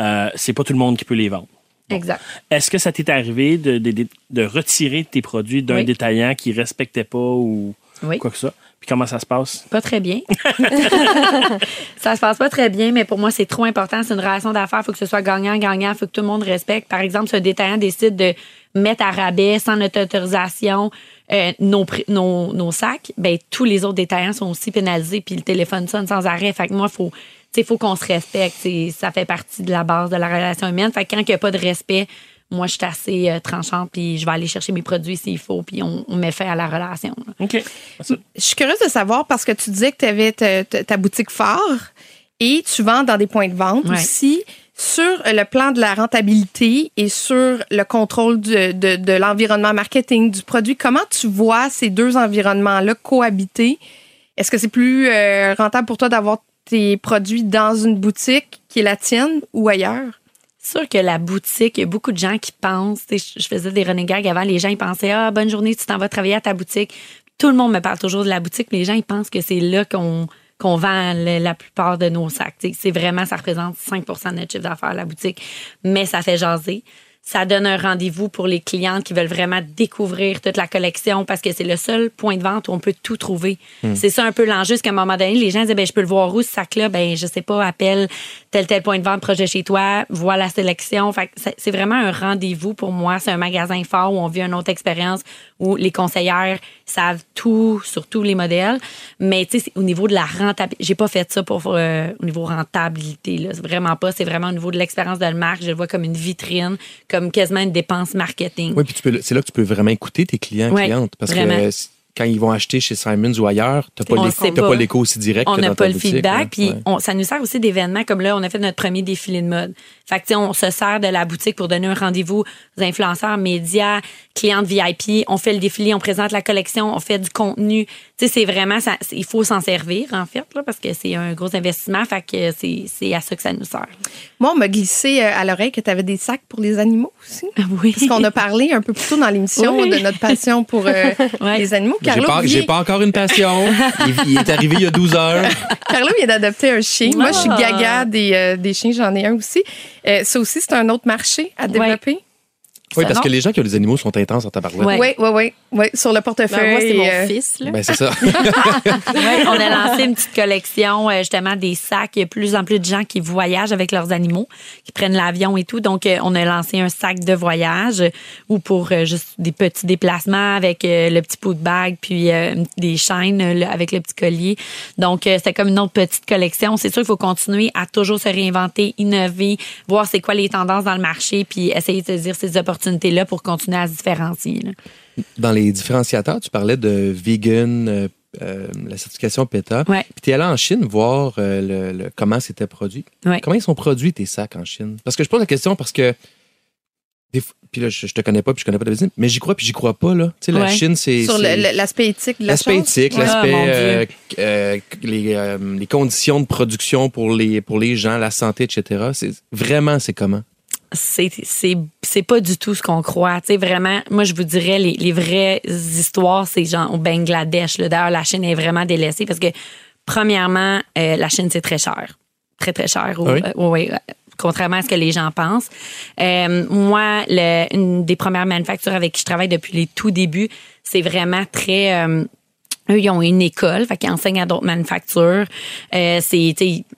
Euh, c'est pas tout le monde qui peut les vendre. Exact. Est-ce que ça t'est arrivé de, de, de, retirer tes produits d'un détaillant qui respectait pas ou quoi que ça? Puis comment ça se passe? Pas très bien. ça se passe pas très bien, mais pour moi, c'est trop important. C'est une relation d'affaires. Il faut que ce soit gagnant-gagnant. Il faut que tout le monde respecte. Par exemple, si un détaillant décide de mettre à rabais sans notre autorisation euh, nos, sacs, ben tous les autres détaillants sont aussi pénalisés. Puis le téléphone sonne sans arrêt. Fait que moi, faut, il faut qu'on se respecte. Ça fait partie de la base de la relation humaine. Fait que quand il n'y a pas de respect, moi, je suis assez euh, tranchante, puis je vais aller chercher mes produits s'il faut, puis on, met fin à la relation. OK. Je suis curieuse de savoir, parce que tu disais que tu avais ta, boutique phare et tu vends dans des points de vente aussi. Sur le plan de la rentabilité et sur le contrôle de, de, l'environnement marketing du produit, comment tu vois ces deux environnements-là cohabiter? Est-ce que c'est plus euh, rentable pour toi d'avoir tes produits dans une boutique qui est la tienne ou ailleurs? Sûr que la boutique, il y a beaucoup de gens qui pensent, je faisais des renégags avant, les gens ils pensaient ah bonne journée, tu t'en vas travailler à ta boutique. Tout le monde me parle toujours de la boutique, mais les gens ils pensent que c'est là qu'on qu'on vend la plupart de nos sacs. C'est vraiment, ça représente 5% de notre chiffre d'affaires, la boutique. Mais ça fait jaser. Ça donne un rendez-vous pour les clientes qui veulent vraiment découvrir toute la collection parce que c'est le seul point de vente où on peut tout trouver. C'est ça un peu l'enjeu, c'est qu'à un moment donné, les gens disent, ben, je peux le voir où ce sac-là? Ben, je sais pas, appelle tel, tel point de vente proche de chez toi, vois la sélection. Fait c'est vraiment un rendez-vous pour moi. C'est un magasin fort où on vit une autre expérience où les conseillères savent tout sur tous les modèles. Mais tu sais, au niveau de la rentabilité, j'ai pas fait ça pour euh, au niveau rentabilité. Là. Vraiment pas. C'est vraiment au niveau de l'expérience de la marque. Je le vois comme une vitrine, comme quasiment une dépense marketing. Oui, puis c'est là que tu peux vraiment écouter tes clients, Ouais, clientes. Parce vraiment. que quand ils vont acheter chez Simons ou ailleurs, tu n'as pas, pas. l'écho aussi direct on n'a pas le boutique, feedback. Puis Ouais. on- ça nous sert aussi d'événements comme là, on a fait notre premier défilé de mode. Fait que, tu sais, on se sert de la boutique pour donner un rendez-vous aux influenceurs, médias, clientes VIP. On fait le défilé, on présente la collection, on fait du contenu. Tu sais, c'est vraiment, ça, il faut s'en servir, en fait, là, parce que c'est un gros investissement. Fait que c'est c'est à ça que ça nous sert. Moi, on m'a glissé euh, à l'oreille que tu avais des sacs pour les animaux aussi. Oui. Parce qu'on a parlé un peu plus tôt dans l'émission Oui. de notre passion pour euh, Ouais. les animaux. J'ai Carlo, pas, vient- j'ai pas encore une passion. il, il est arrivé il y a 12 heures. Carlo vient d'adopter un chien. Moi, je suis Ah. gaga des, euh, des chiens. J'en ai un aussi. Euh, ça aussi, c'est un autre marché à développer? Oui, parce Non. que les gens qui ont des animaux sont intenses en tabarouette. Ouais. Oui, oui, oui. Oui, sur le Ben, portefeuille. moi, c'est mon euh, fils. Là. Ben, c'est ça. Ouais, on a lancé une petite collection, euh, justement, des sacs. Il y a de plus en plus de gens qui voyagent avec leurs animaux, qui prennent l'avion et tout. Donc, euh, on a lancé un sac de voyage ou pour juste des petits déplacements avec le petit pot de bague puis des chaînes avec le petit collier. Donc, c'est comme une autre petite collection. C'est sûr qu'il faut continuer à toujours se réinventer, innover, voir c'est quoi les tendances dans le marché puis essayer de saisir ces opportunités-là pour continuer à se différencier. là. Dans les différenciateurs, tu parlais de vegan, euh, euh, la certification PETA. Ouais. Puis tu es allé en Chine voir euh, le, le- comment c'était produit. Ouais. Comment ils sont produits tes sacs en Chine? Parce que je pose la question parce que. des fois- puis là, je, je te connais pas, puis je connais pas ta business, mais j'y crois, puis j'y crois pas, là. Tu sais, la Ouais. Chine, c'est. sur l'aspect éthique de la L'aspect éthique, l'aspect, Ah, euh, euh, euh, les conditions de production pour les, pour les gens, la santé, etc. C'est, vraiment, c'est comment? C'est c'est c'est pas du tout ce qu'on croit. Tu sais vraiment, moi je vous dirais les, les vraies histoires, c'est genre au Bangladesh. là. D'ailleurs, la Chine est vraiment délaissée parce que premièrement, euh, la Chine c'est très cher, très très cher. Ah oui? euh, oui, euh, contrairement à ce que les gens pensent. Euh, moi, le, une des premières manufactures avec qui je travaille depuis les tout débuts, c'est vraiment très euh, eux, ils ont une école, fait qu'ils enseignent à d'autres manufactures. Euh, c'est,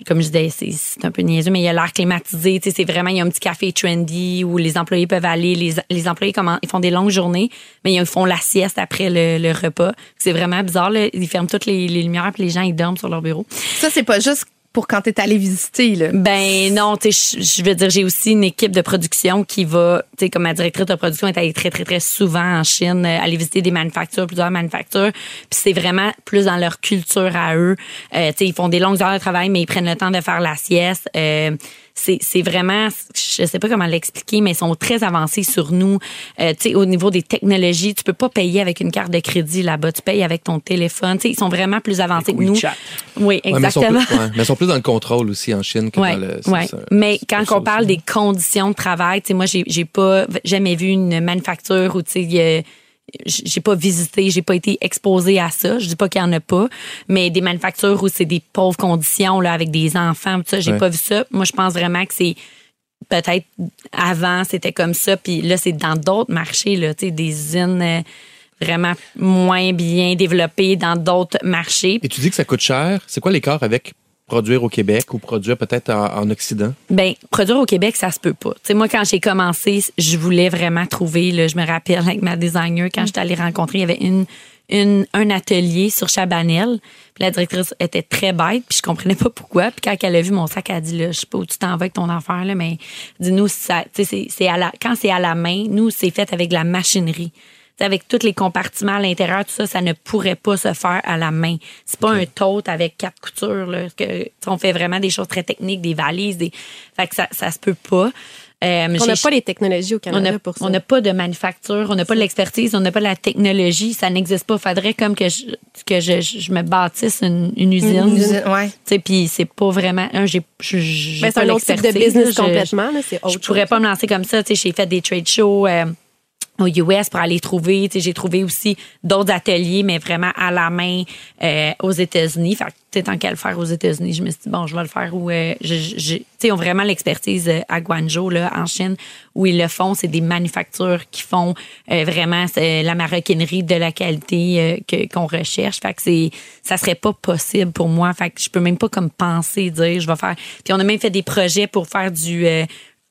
comme je disais, c'est, un peu niaiseux, mais il y a l'air climatisé. C'est vraiment, il y a un petit café trendy où les employés peuvent aller. Les, les employés, comment, ils font des longues journées, mais ils font la sieste après le, le repas. C'est vraiment bizarre, là. Ils ferment toutes les, les lumières puis les gens, ils dorment sur leur bureau. Ça, c'est pas juste pour quand tu es allé visiter. Là. Ben non, tu sais, je- veux dire, j'ai aussi une équipe de production qui va, tu sais, comme ma directrice de production est allée très, très, très souvent en Chine, euh, aller visiter des manufactures, plusieurs manufactures. Puis c'est vraiment plus dans leur culture à eux. Euh, tu sais, ils font des longues heures de travail, mais ils prennent le temps de faire la sieste. Euh, c'est c'est vraiment, je sais pas comment l'expliquer, mais ils sont très avancés sur nous. Euh, tu sais, au niveau des technologies, tu peux pas payer avec une carte de crédit là-bas. Tu payes avec ton téléphone. Tu sais, ils sont vraiment plus avancés que nous. WeChat. Oui, Ouais, mais, ils sont exactement. plus, ouais, mais ils sont plus dans le contrôle aussi en Chine que Ouais, dans le. c'est ouais. ça. Mais quand ça on parle aussi. des conditions de travail, tu sais, moi, j'ai, j'ai pas jamais vu une manufacture où, tu sais, il y a- j'ai pas visité, j'ai pas été exposée à ça. Je dis pas qu'il y en a pas, mais des manufactures où c'est des pauvres conditions, là, avec des enfants, tout ça, j'ai Ouais. pas vu ça. Moi, je pense vraiment que c'est peut-être avant, c'était comme ça, puis là, c'est dans d'autres marchés, là, tu sais, des usines euh, vraiment moins bien développées dans d'autres marchés. Et tu dis que ça coûte cher. C'est quoi l'écart avec produire au Québec ou produire peut-être en, en Occident? Ben, produire au Québec, ça se peut pas. Tu sais, moi, quand j'ai commencé, je voulais vraiment trouver, je me rappelle avec ma designer, quand j'étais allée rencontrer, il y avait un atelier sur Chabanel. La directrice était très bête, puis je comprenais pas pourquoi. Puis quand elle a vu mon sac, elle a dit, là, je sais pas où tu t'en vas avec ton affaire, mais dis-nous, c'est- c'est à la, quand c'est à la main, nous, c'est fait avec de la machinerie. Avec tous les compartiments à l'intérieur, tout ça, ça ne pourrait pas se faire à la main. C'est pas un tote avec quatre coutures. Là, que, on fait vraiment des choses très techniques, des valises. Des... Fait que ça, ça se peut pas. Euh, On n'a j'ai- pas les technologies au on Canada n'a pour ça. on n'a pas de manufacture, on n'a pas de l'expertise, on n'a pas de la technologie, ça n'existe pas. Faudrait comme que je, que je, je me bâtisse une, une usine. Une usine, ouais. Puis c'est pas vraiment. J'ai, je- j'ai Ben, c'est un autre type de business. Je- complètement. là, C'est je autre pourrais chose. pas me lancer comme ça. J'ai fait des trade shows. euh, au US pour aller trouver. J'ai trouvé aussi d'autres ateliers, mais vraiment à la main euh, aux États-Unis. Fait que, tant qu'à le faire aux États-Unis, je me suis dit, bon, je vais le faire où... euh, je, je- ont vraiment l'expertise euh, à Guangzhou, là, en Chine, où ils le font. C'est des manufactures qui font euh, vraiment c'est la maroquinerie de la qualité euh, que- qu'on recherche. Fait que c'est, ça serait pas possible pour moi. Fait que je peux même pas comme penser, dire, je vais faire... Puis on a même fait des projets pour faire du...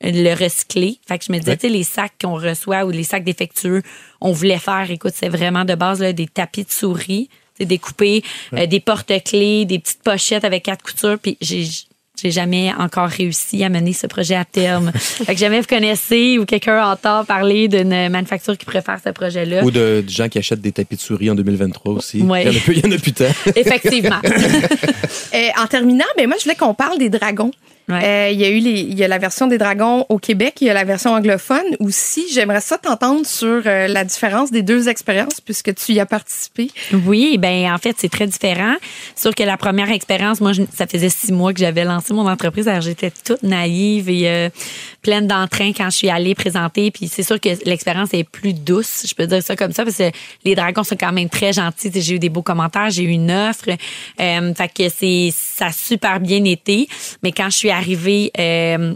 le recycler. Fait que je me disais, Ouais. tu sais, les sacs qu'on reçoit ou les sacs défectueux, on voulait faire, écoute, c'est vraiment de base là, des tapis de souris, c'est découpé, euh, des porte-clés, des petites pochettes avec quatre coutures, puis j'ai j'ai jamais encore réussi à mener ce projet à terme. fait que jamais vous connaissez ou quelqu'un entend parler d'une manufacture qui préfère ce projet-là. Ou de, de gens qui achètent des tapis de souris en 2023 aussi. Ouais. Il y en a plus, il y en a plus tant. Effectivement. Euh, en terminant, ben moi, je voulais qu'on parle des dragons. Ouais. Euh, Il y a eu les, il y a la version des dragons au Québec, il y a la version anglophone aussi. J'aimerais ça t'entendre sur euh, la différence des deux expériences puisque tu y as participé. Oui, ben en fait, c'est très différent. Sûr que la première expérience, moi, je- ça faisait six mois que j'avais lancé mon entreprise. Alors, j'étais toute naïve et euh, pleine d'entrain quand je suis allée présenter. Puis c'est sûr que l'expérience est plus douce, je peux dire ça comme ça, parce que les dragons sont quand même très gentils. J'ai eu des beaux commentaires, j'ai eu une offre. Fait que c'est ça a super bien été. Mais quand je suis arrivée euh,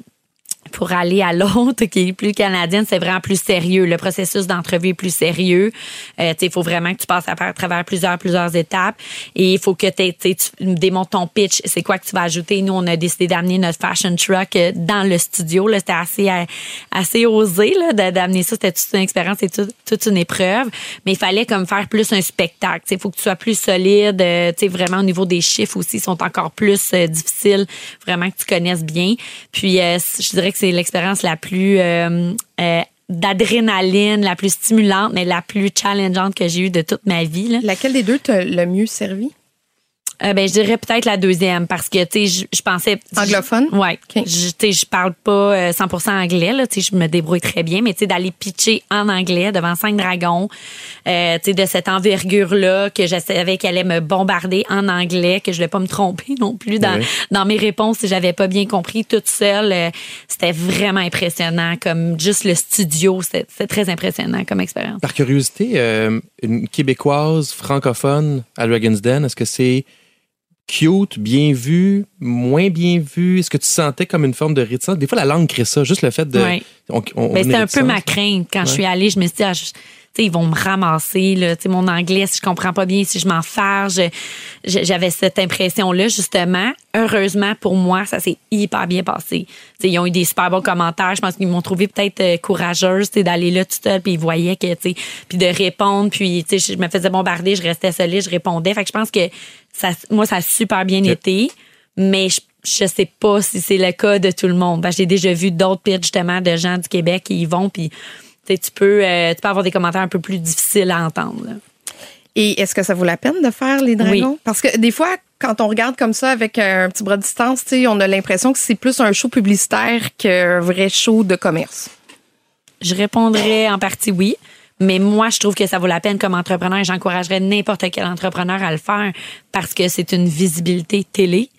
pour aller à l'autre qui est plus canadienne, c'est vraiment plus sérieux. Le processus d'entrevue est plus sérieux. Euh, il faut vraiment que tu passes à, travers plusieurs plusieurs étapes et il faut que t'aies- tu démontes ton pitch. C'est quoi que tu vas ajouter? Nous, on a décidé d'amener notre fashion truck euh, dans le studio. Là, c'était assez euh, assez osé là d'amener ça. C'était toute une expérience et toute, une épreuve. Mais il fallait comme faire plus un spectacle. Il faut que tu sois plus solide. euh, sais, vraiment au niveau des chiffres aussi, ils sont encore plus difficiles. Vraiment que tu connaisses bien. Puis euh, je dirais que c'est l'expérience la plus euh, euh, d'adrénaline, la plus stimulante, mais la plus challengeante que j'ai eue de toute ma vie. Laquelle des deux t'a le mieux servi? Euh, ben, je dirais peut-être la deuxième parce que, tu sais, je- pensais. Anglophone? Ouais. OK. Je, tu sais, je parle pas euh, 100% anglais, là. Tu sais, je me débrouille très bien, mais tu sais, d'aller pitcher en anglais devant cinq dragons, euh, tu sais, de cette envergure-là que je savais qu'elle allait me bombarder en anglais, que je voulais pas me tromper non plus dans, Oui. dans mes réponses si j'avais pas bien compris toute seule. euh, c'était vraiment impressionnant. Comme juste le studio, c'était c'était très impressionnant comme expérience. Par curiosité, euh, une Québécoise francophone à Dragon's Den, est-ce que c'est cute, bien vu, moins bien vu? Est-ce que tu sentais comme une forme de réticence? Des fois, la langue crée ça, juste le fait de... Ouais. on- Ben, c'était un peu ma crainte. Quand je suis allée, je me suis dit, ah, je- ils vont me ramasser, là. Tu sais, mon anglais, si je comprends pas bien, si je m'en farge. J'avais cette impression-là, justement. Heureusement, pour moi, ça s'est hyper bien passé. Tu sais, ils ont eu des super bons commentaires. Je pense qu'ils m'ont trouvé peut-être euh, courageuse, d'aller là toute seule, puis ils voyaient que, tu sais, puis de répondre, puis, tu sais, je me faisais bombarder, je restais solide, je répondais. Fait que je pense que ça, moi, ça a super bien été, mais je, je sais pas si c'est le cas de tout le monde. Que J'ai déjà vu d'autres pitchs, justement, de gens du Québec qui y vont, puis tu peux, euh, tu peux avoir des commentaires un peu plus difficiles à entendre. là. Et est-ce que ça vaut la peine de faire les dragons? Parce que des fois, quand on regarde comme ça avec un petit bras de distance, tu sais, on a l'impression que c'est plus un show publicitaire qu'un vrai show de commerce. Je répondrais en partie oui. Mais moi, je trouve que ça vaut la peine comme entrepreneur et j'encouragerais n'importe quel entrepreneur à le faire parce que c'est une visibilité télé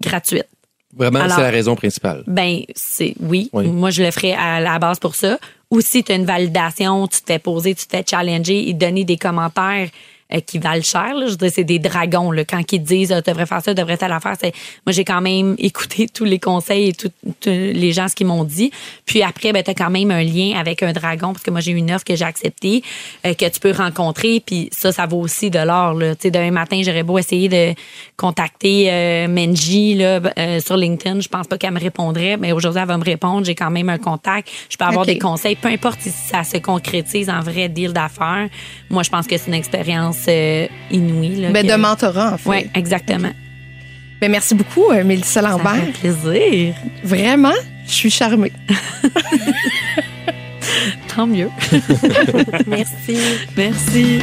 gratuite. Vraiment, c'est la raison principale. Ben, c'est oui. Oui. Moi, je le ferais à la base pour ça. Ou si tu as une validation, tu te fais poser, tu te fais challenger et donner des commentaires euh, qui valent cher. Là. Je veux dire, c'est des dragons. Là. Quand ils disent, ah, tu devrais faire ça, tu devrais telle affaire. C'est... Moi, j'ai quand même écouté tous les conseils et tous les gens ce qu'ils m'ont dit. Puis après, ben, tu as quand même un lien avec un dragon parce que moi, j'ai une offre que j'ai acceptée, euh, que tu peux rencontrer. Puis ça, ça vaut aussi de l'or. Là. Demain matin, j'aurais beau essayer de contacter euh, Menji là, euh, sur LinkedIn. Je pense pas qu'elle me répondrait, mais aujourd'hui, elle va me répondre. J'ai quand même un contact. Je peux avoir des conseils. Peu importe si ça se concrétise en vrai deal d'affaires. Moi, je pense que c'est une expérience euh, inouïe. Là, Ben, que- de mentorat, en fait. Oui, exactement. Ben, merci beaucoup, euh, Mélissa Ça Lambert. fait plaisir. Vraiment, je suis charmée. Tant mieux. Merci. Merci.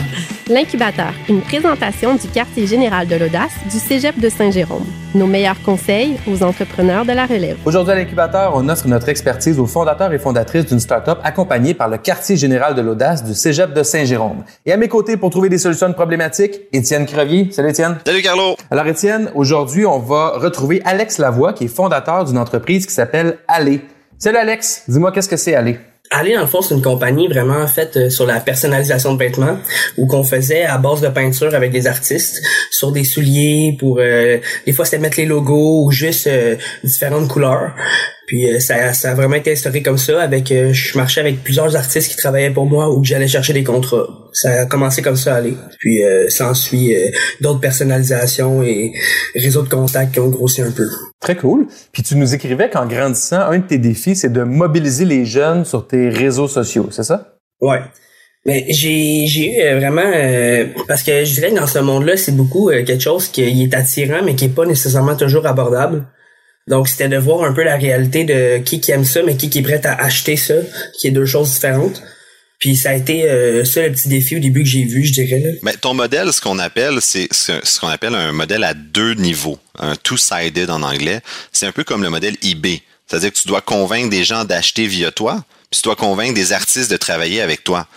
L'incubateur, une présentation du quartier général de l'audace du Cégep de Saint-Jérôme. Nos meilleurs conseils aux entrepreneurs de la relève. Aujourd'hui à l'incubateur, on offre notre expertise aux fondateurs et fondatrices d'une start-up accompagnée par le quartier général de l'audace du Cégep de Saint-Jérôme. Et à mes côtés pour trouver des solutions à une problématique, Étienne Crevier. Salut Étienne. Salut Carlo. Alors Étienne, aujourd'hui, on va retrouver Alex Lavoie qui est fondateur d'une entreprise qui s'appelle Aller. Salut Alex, dis-moi qu'est-ce que c'est Aller? Aller dans le fond, c'est une compagnie vraiment faite euh, sur la personnalisation de vêtements, où qu'on faisait à base de peinture avec des artistes sur des souliers pour euh, des fois c'était mettre les logos ou juste euh, différentes couleurs. Puis euh, ça, ça a vraiment été instauré comme ça. Avec, euh, je marchais avec plusieurs artistes qui travaillaient pour moi ou que j'allais chercher des contrats. Ça a commencé comme ça à aller. Puis euh, s'ensuit euh, d'autres personnalisations et réseaux de contacts qui ont grossi un peu. Très cool. Puis tu nous écrivais qu'en grandissant, un de tes défis, c'est de mobiliser les jeunes sur tes réseaux sociaux, c'est ça? Ouais. Mais j'ai j'ai eu euh, vraiment euh, parce que je dirais que dans ce monde-là, c'est beaucoup euh, quelque chose qui est attirant mais qui est pas nécessairement toujours abordable. Donc c'était de voir un peu la réalité de qui qui aime ça mais qui qui est prêt à acheter ça, qui est deux choses différentes. Puis ça a été euh, ça le petit défi au début que j'ai vu, je dirais. Mais ton modèle, ce qu'on appelle, c'est ce qu'on appelle un modèle à deux niveaux, un two-sided en anglais. C'est un peu comme le modèle eBay. C'est-à-dire que tu dois convaincre des gens d'acheter via toi, puis tu dois convaincre des artistes de travailler avec toi.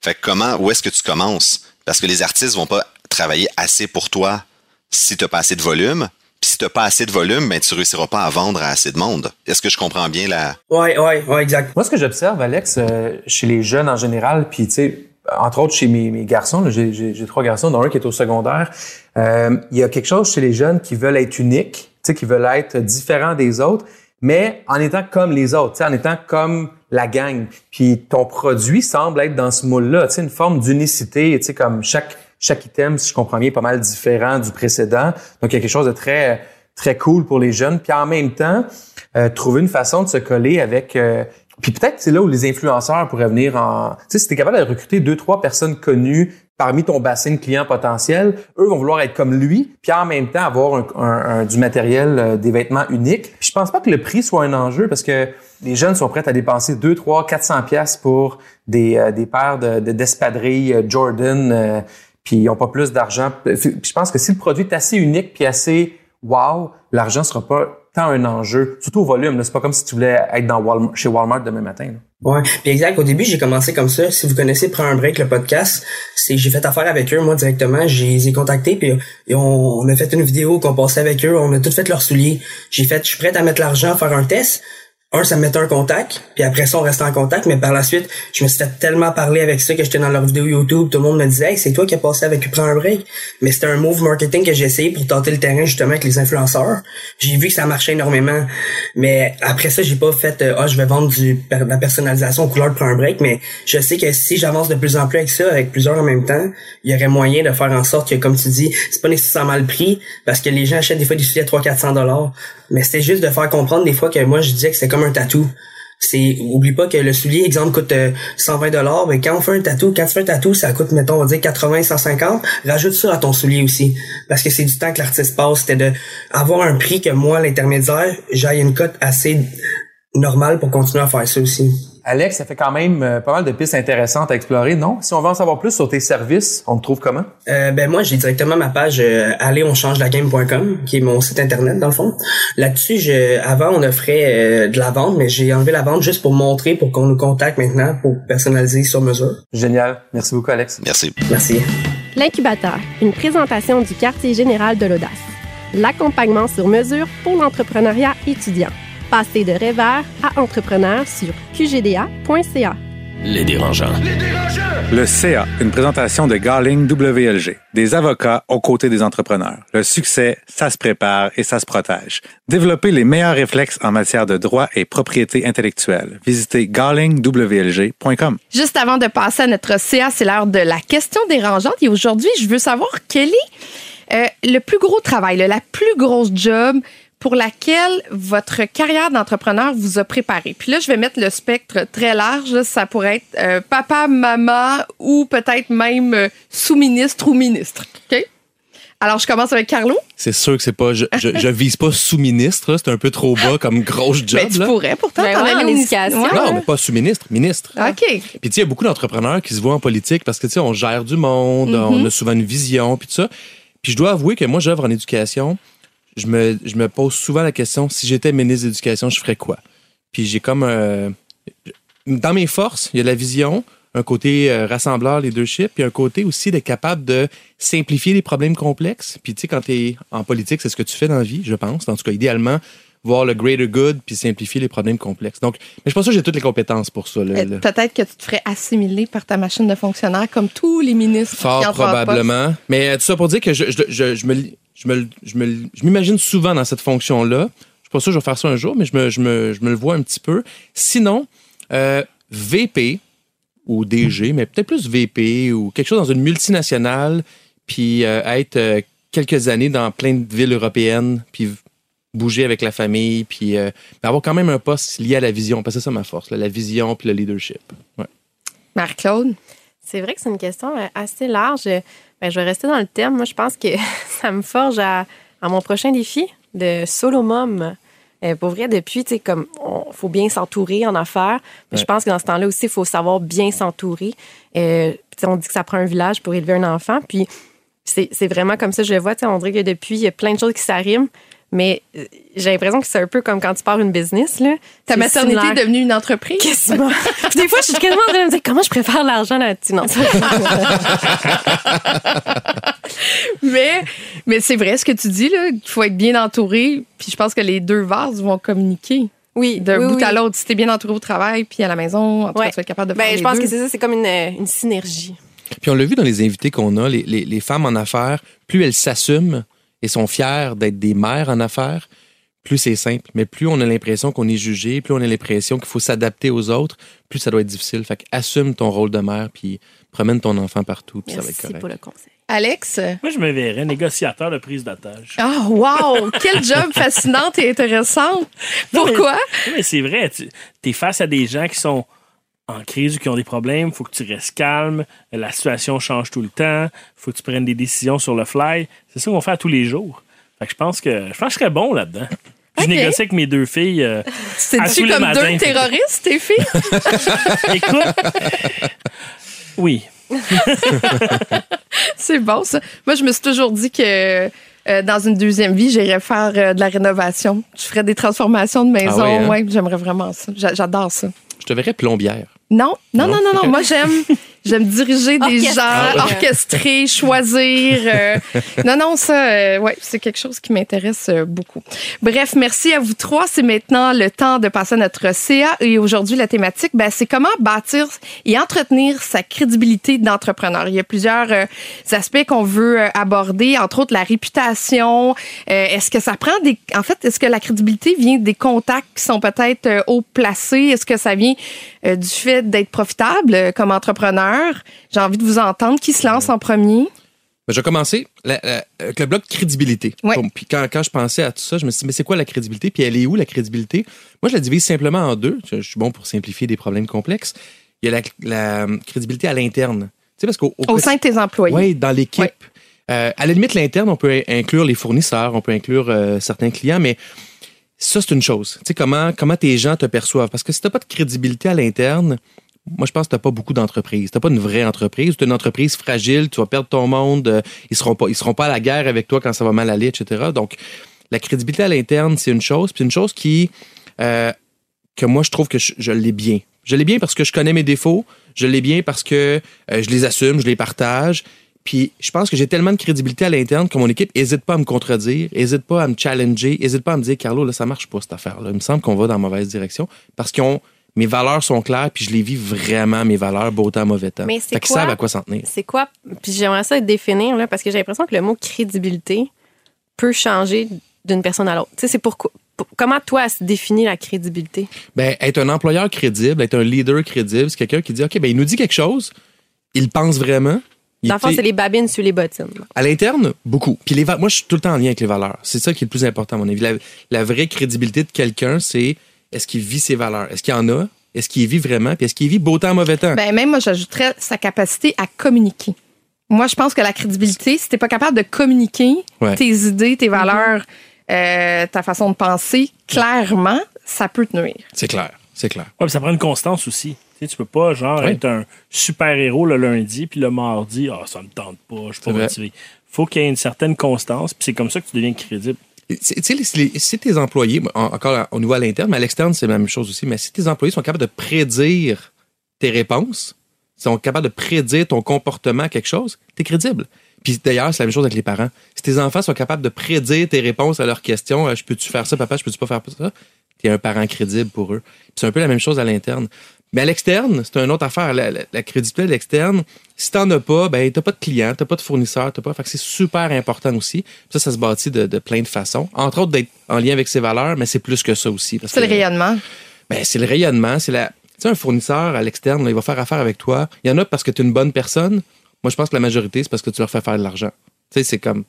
Fait que comment, où est-ce que tu commences? Parce que les artistes vont pas travailler assez pour toi si tu pas assez de volume. Puis si tu pas assez de volume, ben tu réussiras pas à vendre à assez de monde. Est-ce que je comprends bien la... Ouais, ouais, ouais, exact. Moi, ce que j'observe, Alex, euh, chez les jeunes en général, puis tu sais, entre autres chez mes, mes garçons, là, j'ai, j'ai, j'ai trois garçons, dont un qui est au secondaire, euh, il y a quelque chose chez les jeunes qui veulent être uniques, tu sais, qui veulent être différents des autres, mais en étant comme les autres, tu sais, en étant comme la gang. Puis ton produit semble être dans ce moule-là, tu sais, une forme d'unicité, tu sais, comme chaque chaque item, si je comprends bien, est pas mal différent du précédent. Donc, il y a quelque chose de très très cool pour les jeunes. Puis en même temps, euh, trouver une façon de se coller avec... euh, puis peut-être c'est là où les influenceurs pourraient venir en... Tu sais, si t'es capable de recruter deux, trois personnes connues parmi ton bassin de clients potentiels, eux vont vouloir être comme lui, puis en même temps avoir un, un- un- du matériel, euh, des vêtements uniques. Puis je pense pas que le prix soit un enjeu parce que les jeunes sont prêts à dépenser 2, 3, 400 pièces pour des, euh, des paires de, de- d'espadrilles euh, Jordan, euh, puis ils ont pas plus d'argent. Je pense que si le produit est assez unique puis assez wow, l'argent sera pas tant un enjeu, surtout au volume. C'est pas comme si tu voulais être dans Walmart, chez Walmart demain matin. là. Ouais, puis exact. Au début, j'ai commencé comme ça. Si vous connaissez Prends un break, le podcast, c'est j'ai fait affaire avec eux, moi directement. Je les ai contactés, puis et on, on a fait une vidéo qu'on passait avec eux. On a tout fait leurs souliers. J'ai fait, je suis prête à mettre l'argent, faire un test. Un, ça me mettait un contact, puis après ça, on restait en contact, mais par la suite, je me suis fait tellement parler avec ça que j'étais dans leur vidéo YouTube, tout le monde me disait, hey, c'est toi qui as passé avec Prends un break. Mais c'était un move marketing que j'ai essayé pour tenter le terrain justement avec les influenceurs. J'ai vu que ça marchait énormément. Mais après ça, j'ai pas fait, euh, ah, je vais vendre du, de la personnalisation aux couleurs de Prends un break, mais je sais que si j'avance de plus en plus avec ça, avec plusieurs en même temps, il y aurait moyen de faire en sorte que, comme tu dis, c'est pas nécessairement le prix, parce que les gens achètent des fois des souliers à 300-400 dollars. Mais c'était juste de faire comprendre des fois que moi, je disais que c'était comme un tatou. C'est, oublie pas que le soulier, exemple, coûte euh, 120 dollars, mais quand on fait un tatou, quand tu fais un tatou, ça coûte, mettons, on va dire 80, 150, rajoute ça à ton soulier aussi. Parce que c'est du temps que l'artiste passe, c'était de avoir un prix que moi, l'intermédiaire, j'aille une cote assez normale pour continuer à faire ça aussi. Alex, ça fait quand même euh, pas mal de pistes intéressantes à explorer, non? Si on veut en savoir plus sur tes services, on te trouve comment? Euh, ben moi j'ai directement ma page euh, alléonchangelaGame.com qui est mon site internet dans le fond. Là-dessus, je avant on offrait euh, de la vente, mais j'ai enlevé la vente juste pour montrer pour qu'on nous contacte maintenant pour personnaliser sur mesure. Génial. Merci beaucoup, Alex. Merci. Merci. L'incubateur, une présentation du quartier général de l'audace. L'accompagnement sur mesure pour l'entrepreneuriat étudiant. Passez de rêveur à entrepreneur sur qgda.ca. Les dérangeants. Le CA, une présentation de Garling WLG, des avocats aux côtés des entrepreneurs. Le succès, ça se prépare et ça se protège. Développez les meilleurs réflexes en matière de droit et propriété intellectuelle. Visitez garlingwlg.com. Juste avant de passer à notre CA, c'est l'heure de la question dérangeante. Et aujourd'hui, je veux savoir quel est euh, le plus gros travail, là, la plus grosse job pour laquelle votre carrière d'entrepreneur vous a préparé. Puis là, je vais mettre le spectre très large. Ça pourrait être euh, papa, maman ou peut-être même euh, sous-ministre ou ministre. OK? Alors, je commence avec Carlo. C'est sûr que c'est pas. Je, je, je vise pas sous-ministre, c'est un peu trop bas comme grosse job. Ben, tu là. pourrais pourtant. Ben t'en ouais, en éducation. Ouais. Non, mais pas sous-ministre, ministre. OK. Puis tu sais, il y a beaucoup d'entrepreneurs qui se voient en politique parce que tu sais, on gère du monde, on a souvent une vision, puis tout ça. Puis je dois avouer que moi, j'œuvre en éducation. Je me, je me pose souvent la question si j'étais ministre de l'Éducation, je ferais quoi? Puis j'ai comme euh, dans mes forces, il y a la vision, un côté euh, rassembleur, leadership, puis un côté aussi d'être capable de simplifier les problèmes complexes. Puis tu sais, quand tu es en politique, c'est ce que tu fais dans la vie, je pense. En tout cas, idéalement, voir le greater good puis simplifier les problèmes complexes. Donc, mais je pense que j'ai toutes les compétences pour ça. Euh. Peut-être que tu te ferais assimiler par ta machine de fonctionnaire comme tous les ministres qui Fort en poste. probablement. Mais euh, tout ça pour dire que je, je, je, je me, je me, je me- je m'imagine souvent dans cette fonction-là. Je suis pas sûr que je vais faire ça un jour, mais je me, je me, je me le vois un petit peu. Sinon, euh, VP ou DG, mais peut-être plus VP ou quelque chose dans une multinationale, puis euh, être euh, quelques années dans plein de villes européennes, puis bouger avec la famille, puis euh, avoir quand même un poste lié à la vision, parce que c'est ça ma force, là, la vision puis le leadership. Ouais. Marc-Claude? C'est vrai que c'est une question assez large. Ben, je vais rester dans le thème. Moi, je pense que ça me forge à, à mon prochain défi de solo mom. Euh, pour vrai, depuis, tu sais, comme, il faut bien s'entourer en affaires. Mais Je pense que dans ce temps-là aussi, il faut savoir bien s'entourer. Euh, on dit que ça prend un village pour élever un enfant. Puis, c'est vraiment comme ça que je le vois. Tu sais, on dirait que depuis, il y a plein de choses qui s'arriment. Mais euh, j'ai l'impression que c'est un peu comme quand tu pars une business. Là. Ta maternité similaire. est devenue une entreprise? Quasiment. Puis des fois, je suis quasiment en train de me dire comment je préfère l'argent là-dessus. Non, mais mais c'est vrai ce que tu dis, là, qu'il faut être bien entouré. Puis je pense que les deux vases vont communiquer oui, d'un oui, bout oui. à l'autre. Si t'es bien entouré au travail, puis à la maison, en tout cas, tu vas être capable de faire Ben, les je pense deux. que c'est ça, c'est comme une, euh, une synergie. Puis on l'a vu dans les invités qu'on a, les, les- les femmes en affaires, plus elles s'assument et sont fières d'être des mères en affaires, plus c'est simple. Mais plus on a l'impression qu'on est jugé, plus on a l'impression qu'il faut s'adapter aux autres, plus ça doit être difficile. Fait que assume ton rôle de mère, puis promène ton enfant partout, puis ça va être Merci correct. pour le conseil. Alex? Moi, je me verrais négociateur de prise d'otage. Ah, wow! Quel job fascinant et intéressant. Pourquoi? Oui, mais c'est vrai. Tu es face à des gens qui sont en crise ou qui ont des problèmes. Il faut que tu restes calme. La situation change tout le temps. Il faut que tu prennes des décisions sur le fly. C'est ça qu'on fait à tous les jours. Fait que je pense que je pense que je serais bon là-dedans. Puis Ok. Je négocie avec mes deux filles. euh, tous les comme matins. deux terroristes, tes filles? Écoute, oui. C'est bon, ça. Moi, je me suis toujours dit que euh, dans une deuxième vie, j'irais faire euh, de la rénovation. Je ferais des transformations de maison. Ah oui, hein? ouais, j'aimerais vraiment ça. J'a- J'adore ça. Je te verrais plombière. Non, non, non, Non? non. Moi, j'aime, j'aime diriger des gens, Ah orchestrer, choisir. euh, non, non, ça, euh, ouais, c'est quelque chose qui m'intéresse euh, beaucoup. Bref, merci à vous trois. C'est maintenant le temps de passer à notre CA. Et aujourd'hui, la thématique, ben, c'est comment bâtir et entretenir sa crédibilité d'entrepreneur. Il y a plusieurs aspects qu'on veut aborder, entre autres la réputation. Est-ce que ça prend des, en fait, est-ce que la crédibilité vient des contacts qui sont peut-être haut placés? Est-ce que ça vient euh, du fait d'être profitable euh, comme entrepreneur? J'ai envie de vous entendre. Qui se lance en premier? Ben, je vais commencer la- la- avec le bloc crédibilité. Ouais. Puis quand, quand je pensais à tout ça, je me suis dit, mais c'est quoi la crédibilité? Puis elle est où, la crédibilité? Moi, je la divise simplement en deux. Je, je suis bon pour simplifier des problèmes complexes. Il y a la, la, euh, crédibilité à l'interne. Tu sais, parce qu'au Au sein de tes employés. Oui, dans l'équipe. Ouais. Euh, à la limite, l'interne, on peut in- inclure les fournisseurs, on peut inclure euh, certains clients, mais ça, c'est une chose. Tu sais, comment, comment tes gens te perçoivent? Parce que si tu n'as pas de crédibilité à l'interne, moi, je pense que tu n'as pas beaucoup d'entreprises. Tu n'as pas une vraie entreprise. Tu as une entreprise fragile, tu vas perdre ton monde, euh, ils ne seront, pas- seront pas à la guerre avec toi quand ça va mal aller, etc. Donc, la crédibilité à l'interne, c'est une chose. Puis une chose qui, euh, que moi, je trouve que je, je l'ai bien. Je l'ai bien parce que je connais mes défauts. Je l'ai bien parce que euh, je les assume, je les partage. Puis je pense que j'ai tellement de crédibilité à l'interne que mon équipe n'hésite pas à me contredire, n'hésite pas à me challenger, n'hésite pas à me dire Carlo, là, ça marche pas cette affaire-là. Il me semble qu'on va dans la mauvaise direction parce qu'ils ont mes valeurs sont claires puis je les vis vraiment mes valeurs beau temps mauvais temps. Mais c'est savent à quoi s'en tenir. C'est quoi? Puis j'aimerais ça définir, là, parce que j'ai l'impression que le mot crédibilité peut changer d'une personne à l'autre. Tu sais, c'est pourquoi. pour- comment toi, se définit la crédibilité? Ben, être un employeur crédible, être un leader crédible, c'est quelqu'un qui dit OK, ben il nous dit quelque chose, il pense vraiment. Dans c'est les babines sur les bottines. À l'interne, beaucoup. Puis les va- moi, je suis tout le temps en lien avec les valeurs. C'est ça qui est le plus important, à mon avis. La, la vraie crédibilité de quelqu'un, c'est est-ce qu'il vit ses valeurs? Est-ce qu'il y en a? Est-ce qu'il vit vraiment? Puis est-ce qu'il vit beau temps, mauvais temps? Ben, même moi, j'ajouterais sa capacité à communiquer. Moi, je pense que la crédibilité, si t'es pas capable de communiquer Ouais. tes idées, tes valeurs, euh, ta façon de penser, clairement, ça peut te nuire. C'est clair. C'est clair. Ouais, puis ça prend une constance aussi. Tu, sais, tu peux pas, genre, être un super-héros le lundi, puis le mardi, ah, ça me tente pas, je suis pas motivé. faut qu'il y ait une certaine constance, puis c'est comme ça que tu deviens crédible. Tu si tes employés, en- encore au niveau à l'interne, mais à l'externe, c'est la même chose aussi, mais si tes employés sont capables de prédire tes réponses, sont capables de prédire ton comportement à quelque chose, t'es crédible. Puis d'ailleurs, c'est la même chose avec les parents. Si tes enfants sont capables de prédire tes réponses à leurs questions, euh, je peux-tu faire ça, papa, je peux-tu pas faire ça, t'es un parent crédible pour eux. C'est un peu la même chose à l'interne. Mais à l'externe, c'est une autre affaire. La, la- la crédibilité à l'externe, si t'en as pas, ben t'as pas de clients, t'as pas de fournisseurs, t'as pas. Fait que c'est super important aussi. Ça, ça se bâtit de, de plein de façons. Entre autres, d'être en lien avec ses valeurs, mais c'est plus que ça aussi. C'est le rayonnement. ben, c'est le rayonnement, c'est la. Tu sais, un fournisseur à l'externe, il va faire affaire avec toi. Il y en a parce que tu es une bonne personne. Moi, je pense que la majorité, c'est parce que tu leur fais faire de l'argent. Tu sais, c'est comme.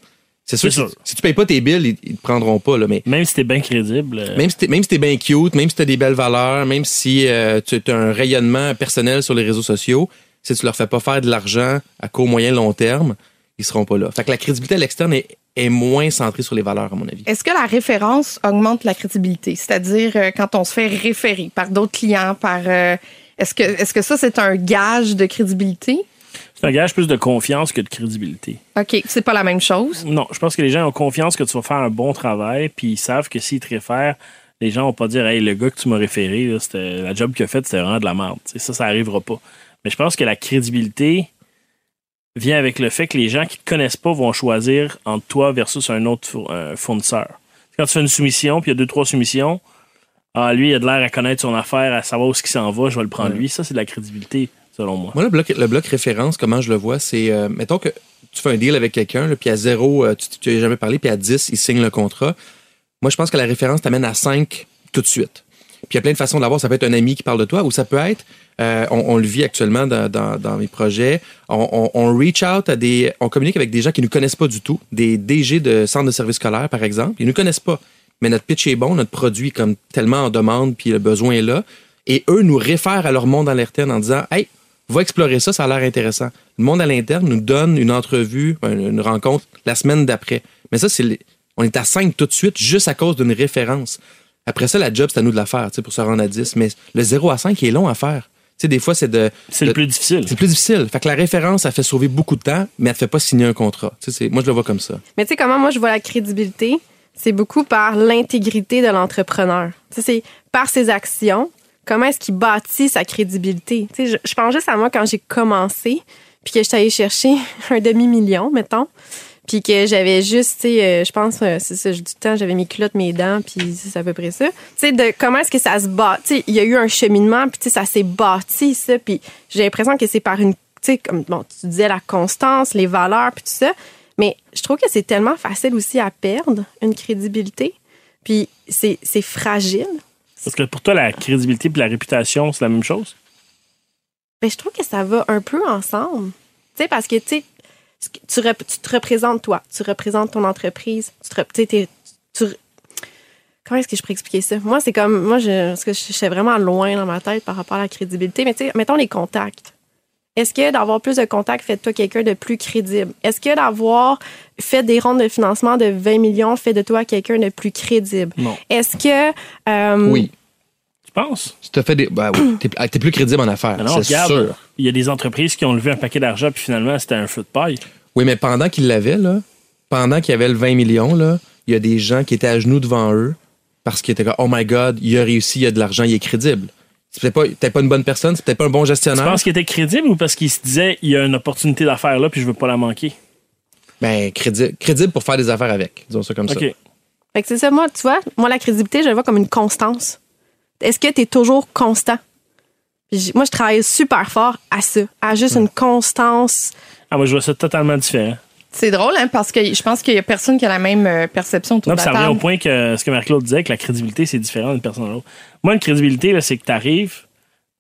C'est sûr. Si, si tu payes pas tes billes, ils, ils te prendront pas, là. Mais Même si t'es bien crédible. euh, même si t'es, même si t'es bien cute, même si t'as des belles valeurs, même si euh, tu as un rayonnement personnel sur les réseaux sociaux, si tu leur fais pas faire de l'argent à court, moyen, long terme, ils seront pas là. Fait que la crédibilité à l'externe est, est moins centrée sur les valeurs, à mon avis. Est-ce que la référence augmente la crédibilité? C'est-à-dire euh, quand on se fait référer par d'autres clients, par euh, est-ce que est-ce que ça c'est un gage de crédibilité? C'est un gage plus de confiance que de crédibilité. OK, c'est pas la même chose? Non, je pense que les gens ont confiance que tu vas faire un bon travail, puis ils savent que s'ils te réfèrent, les gens vont pas dire Hey, le gars que tu m'as référé, là, la job qu'il a faite, c'était vraiment de la merde. Ça, ça arrivera pas. Mais je pense que la crédibilité vient avec le fait que les gens qui te connaissent pas vont choisir entre toi versus un autre fournisseur. Quand tu fais une soumission, puis il y a deux, trois soumissions, ah, lui, il a de l'air à connaître son affaire, à savoir où ce qui s'en va, je vais le prendre lui. Ça, c'est de la crédibilité, selon moi. Moi, le bloc, le bloc référence, comment je le vois, c'est, euh, mettons que tu fais un deal avec quelqu'un, puis à zéro, euh, tu tu lui as jamais parlé, puis à 10, il signe le contrat. Moi, je pense que la référence t'amène à 5 tout de suite. Puis il y a plein de façons de l'avoir. Ça peut être un ami qui parle de toi, ou ça peut être, euh, on, le vit actuellement dans, dans, mes projets, on, reach out à des, on communique avec des gens qui nous connaissent pas du tout, des DG de centres de services scolaires, par exemple. Ils nous connaissent pas. Mais notre pitch est bon, notre produit est comme tellement en demande, puis le besoin est là. Et eux nous réfèrent à leur monde l'interne en disant, hey, va explorer ça, ça a l'air intéressant. Le monde à l'interne nous donne une entrevue, une rencontre la semaine d'après. Mais ça, c'est on est à 5 tout de suite juste à cause d'une référence. Après ça, la job, c'est à nous de la faire, tu sais, pour se rendre à 10. Mais le 0 à 5 est long à faire. Tu sais, des fois, c'est de. C'est le plus difficile. C'est le plus difficile. Fait que la référence, ça fait sauver beaucoup de temps, mais elle te fait pas signer un contrat. Tu sais, c'est- moi, je le vois comme ça. Mais tu sais comment moi je vois la crédibilité, c'est beaucoup par l'intégrité de l'entrepreneur. Tu sais, c'est par ses actions, comment est-ce qu'il bâtit sa crédibilité? Je, je pense juste à moi quand j'ai commencé, puis que j'étais allée chercher un demi-million, mettons, puis que j'avais juste, tu sais, euh, je pense, euh, c'est ça, du temps, j'avais mes culottes, mes dents, puis c'est à peu près ça. Comment est-ce que ça se bâtit. Il y a eu un cheminement, puis ça s'est bâti, ça, puis j'ai l'impression que c'est par une, tu sais, comme bon, tu disais, la constance, les valeurs, puis tout ça. Mais je trouve que c'est tellement facile aussi à perdre une crédibilité. Puis c'est fragile. Parce que pour toi, la crédibilité et la réputation, c'est la même chose? Mais je trouve que ça va un peu ensemble. Tu sais, parce que tu tu, te représentes toi, tu représentes ton entreprise, tu te tu- Comment est-ce que je pourrais expliquer ça? Moi, c'est comme. Moi, je, parce que je suis vraiment loin dans ma tête par rapport à la crédibilité. Mais tu sais, mettons les contacts. Est-ce que d'avoir plus de contacts fait de toi quelqu'un de plus crédible? Est-ce que d'avoir fait des rondes de financement de 20 millions fait de toi quelqu'un de plus crédible? Non. Est-ce que. euh, Oui. Tu penses? Si t'as fait des. Ben oui. T'es t'es plus crédible en affaires. Non, c'est regarde, sûr. il y a des entreprises qui ont levé un paquet d'argent, puis finalement, c'était un feu de paille. Oui, mais pendant qu'ils l'avaient, là, pendant qu'il y avait le 20 millions, là, il y a des gens qui étaient à genoux devant eux parce qu'ils étaient comme, oh my God, il a réussi, il a de l'argent, il est crédible. C'est peut-être pas, peut-être pas une bonne personne, c'est peut-être pas un bon Tu gestionnaire. penses qu'il était crédible ou parce qu'il se disait, il y a une opportunité d'affaires là, puis je veux pas la manquer? Ben, crédible, crédible pour faire des affaires avec. Disons ça comme ça. OK. Fait que c'est ça, moi, tu vois, moi, la crédibilité, je le vois comme une constance. Est-ce que tu es toujours constant? Puis j- moi, je travaille super fort à ça, à juste une constance. Ah, moi, je vois ça totalement différent. C'est drôle, hein, parce que je pense qu'il y a personne qui a la même euh, perception autour Non, de la ça revient au point que ce que Marc-Claude disait, que la crédibilité, c'est différent d'une personne à l'autre. Moi, une crédibilité, c'est que tu arrives,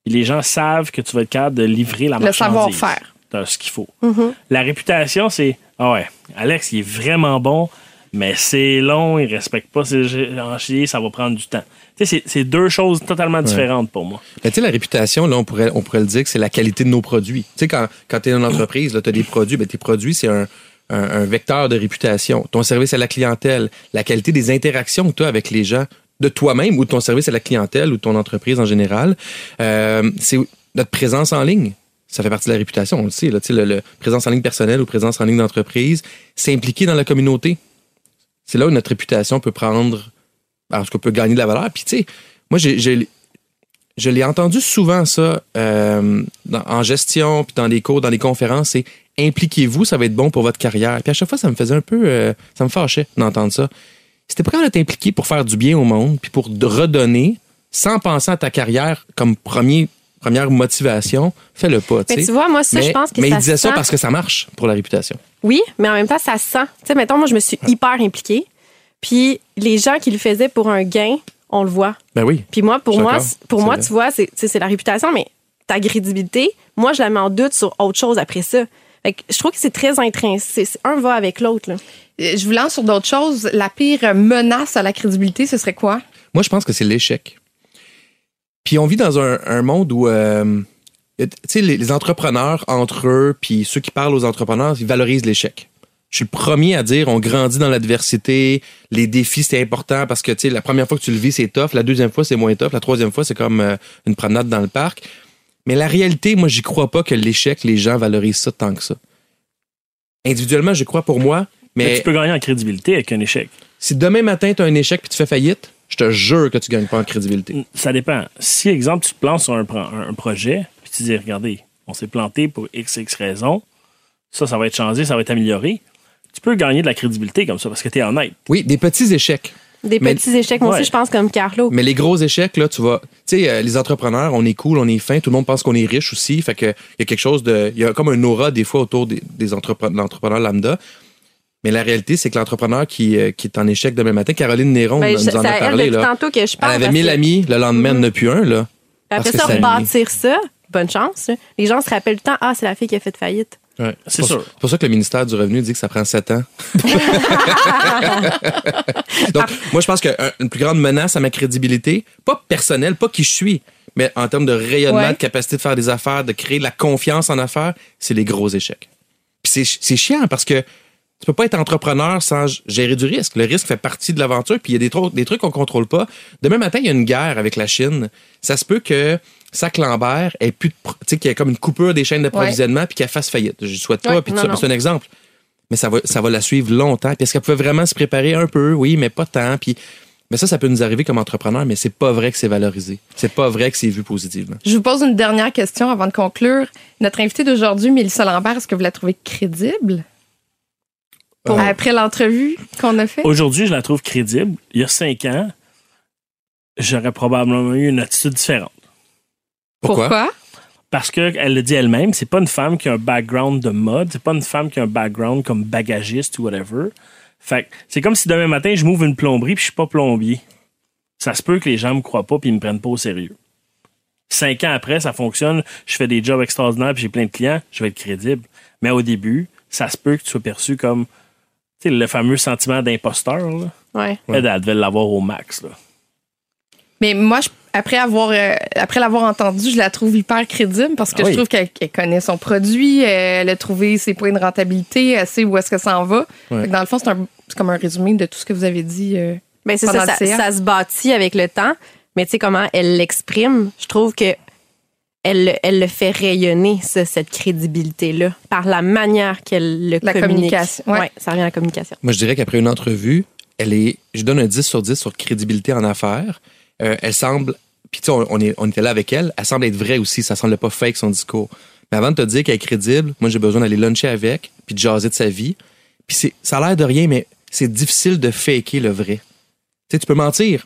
les gens savent que tu vas être capable de livrer la Le marchandise. savoir-faire. T'as ce qu'il faut. Mhm. La réputation, c'est Ah ouais, Alex, il est vraiment bon, mais c'est long, il respecte pas ses géants, ça va prendre du temps. Tu sais, c'est- c'est deux choses totalement différentes pour moi. Mais tu sais, la réputation, là, on pourrait, on pourrait le dire que c'est la qualité de nos produits. Tu sais, quand, quand tu es une entreprise, tu as des produits, ben, tes produits, c'est un, un, vecteur de réputation. Ton service à la clientèle, la qualité des interactions que tu as avec les gens, de toi-même ou de ton service à la clientèle ou de ton entreprise en général, euh, c'est notre présence en ligne. Ça fait partie de la réputation, on le sait. Là, présence en ligne personnelle ou présence en ligne d'entreprise, s'impliquer dans la communauté. C'est là où notre réputation peut prendre, en tout cas, peut gagner de la valeur. Puis, tu sais, moi, je l'ai entendu souvent ça euh, en gestion, puis dans les cours, dans les conférences, c'est impliquez-vous, ça va être bon pour votre carrière. Puis à chaque fois, ça me faisait un peu, euh, ça me fâchait d'entendre ça. T'es pas capable de t'impliquer pour faire du bien au monde, puis pour redonner, sans penser à ta carrière comme premier, première motivation, fais-le pas. Mais tu vois, moi, ça, mais, je pense que mais ça il disait ça parce que ça marche pour la réputation. Oui, mais en même temps, ça se sent. Tu sais, mettons, moi, je me suis hyper impliquée. Puis les gens qui le faisaient pour un gain, on le voit. Ben oui. Puis moi, pour moi, pour moi, vrai. tu vois, c'est la réputation, mais ta crédibilité, moi, je la mets en doute sur autre chose après ça. Fait que je trouve que c'est très intrinsèque. Un va avec l'autre. là. Euh, Je vous lance sur d'autres choses. La pire menace à la crédibilité, ce serait quoi? Moi, je pense que c'est l'échec. Puis on vit dans un, un monde où, euh, tu sais, les, les entrepreneurs entre eux, puis ceux qui parlent aux entrepreneurs, ils valorisent l'échec. Je suis le premier à dire, on grandit dans l'adversité, les défis, c'est important parce que, tu sais, la première fois que tu le vis, c'est tough, la deuxième fois, c'est moins tough, la troisième fois, c'est comme euh, une promenade dans le parc. Mais la réalité, moi, j'y crois pas que l'échec, les gens valorisent ça tant que ça. Individuellement, je crois pour moi, Mais mais tu peux gagner en crédibilité avec un échec. si demain matin, tu as un échec puis tu fais faillite, je te jure que tu gagnes pas en crédibilité. Ça dépend. Si, exemple, tu te plantes sur un projet, puis tu dis, regardez, on s'est planté pour X, X raisons, ça, ça va être changé, ça va être amélioré. Tu peux gagner de la crédibilité comme ça parce que tu es honnête. Oui, des petits échecs. Des Mais- petits échecs. Moi Ouais. aussi, je pense comme Carlo. Mais les gros échecs, là, tu vas. Tu sais, euh, les entrepreneurs, on est cool, on est fin, tout le monde pense qu'on est riche aussi. Fait que il y a quelque chose de. Il y a comme un aura des fois autour des, des entrepre- de l'entrepreneur lambda. Mais la réalité, c'est que l'entrepreneur qui, euh, qui est en échec demain matin, Caroline Néron Ben, nous je- en a parlé. Là. tantôt que je Elle avait parce 1000 que- amis, le lendemain, elle a plus un. Là. Après ça, rebâtir ça, bonne chance. là. Les gens se rappellent tout le temps, ah, c'est la fille qui a fait faillite. Ouais, C'est sûr. C'est pour ça que le ministère du Revenu dit que ça prend 7 ans. Donc, moi, je pense qu'une plus grande menace à ma crédibilité, pas personnelle, pas qui je suis, mais en termes de rayonnement, Ouais. de capacité de faire des affaires, de créer de la confiance en affaires, c'est les gros échecs. Puis c'est c'est chiant parce que tu peux pas être entrepreneur sans gérer du risque. Le risque fait partie de l'aventure, puis il y a des, des trucs qu'on contrôle pas. Demain matin, il y a une guerre avec la Chine. Ça se peut que Sac Lambert ait plus de pro- tu sais, qu'il y ait comme une coupure des chaînes d'approvisionnement puis qu'elle fasse faillite. Je ne souhaite pas, Ouais, puis c'est un exemple. Mais ça va, ça va la suivre longtemps. Puis est-ce qu'elle pouvait vraiment se préparer un peu? Oui, mais pas tant. Puis, mais ça, ça peut nous arriver comme entrepreneur, mais c'est pas vrai que c'est valorisé. C'est pas vrai que c'est vu positivement. Je vous pose une dernière question avant de conclure. Notre invitée d'aujourd'hui, Mélissa Lambert, est-ce que vous la trouvez crédible? Euh, Après l'entrevue qu'on a fait? Aujourd'hui, je la trouve crédible. Il y a cinq ans, j'aurais probablement eu une attitude différente. Pourquoi? Parce qu'elle le dit elle-même, c'est pas une femme qui a un background de mode, c'est pas une femme qui a un background comme bagagiste ou whatever. Fait que c'est comme si demain matin, je m'ouvre une plomberie puis je suis pas plombier. Ça se peut que les gens me croient pas puis ils me prennent pas au sérieux. Cinq ans après, ça fonctionne, je fais des jobs extraordinaires puis j'ai plein de clients, je vais être crédible. Mais au début, ça se peut que tu sois perçu comme le fameux sentiment d'imposteur. là. Ouais. Elle, elle devait l'avoir au max. Là. Mais moi, je- après avoir euh, après l'avoir entendue, je la trouve hyper crédible parce que Ah oui. je trouve qu'elle connaît son produit, elle a trouvé ses points de rentabilité, elle sait où est-ce que ça en va. Dans le fond, c'est comme un résumé de tout ce que vous avez dit. euh. Ben, c'est ça, ça, se bâtit avec le temps. Mais tu sais comment elle l'exprime, je trouve que elle, le- elle le fait rayonner, cette crédibilité-là, par la manière qu'elle le La communique. communication, ouais. ça revient à la communication. Moi, je dirais qu'après une entrevue, elle est, je donne un 10 sur 10 sur crédibilité en affaires. Euh, elle semble, puis tu sais, on, on était là avec elle, elle semble être vraie aussi, ça semble pas fake son discours. Mais avant de te dire qu'elle est crédible, moi, j'ai besoin d'aller luncher avec, puis de jaser de sa vie. Puis ça a l'air de rien, mais c'est difficile de faker le vrai. Tu sais, tu peux mentir,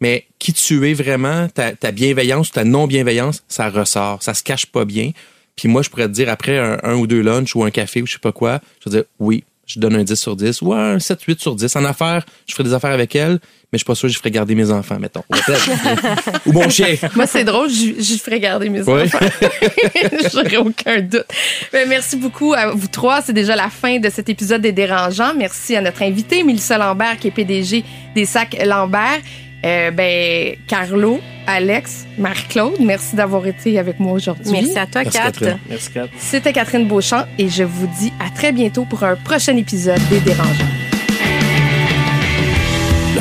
mais qui tu es vraiment, ta, bienveillance ou ta non-bienveillance, ça ressort, ça se cache pas bien. Puis moi, je pourrais te dire, après un, un ou deux lunchs ou un café ou je sais pas quoi, je vais dire, oui, je donne un 10 sur 10 ou un 7, 8 sur 10. En affaires, je ferai des affaires avec elle, mais je suis pas sûr que je ferai garder mes enfants, mettons. Ou mon chien. Moi, c'est drôle, je, je ferais garder mes Ouais. enfants. J'aurais aucun doute. Ben, merci beaucoup à vous trois. C'est déjà la fin de cet épisode des Dérangeants. Merci à notre invité, Mélissa Lambert, qui est PDG des sacs Lambert. Euh, ben, Carlo, Alex, Marie-Claude, merci d'avoir été avec moi aujourd'hui. Merci à toi, Merci, Kat. Catherine. Merci, Kat. C'était Catherine Beauchamp et je vous dis à très bientôt pour un prochain épisode des Dérangeants.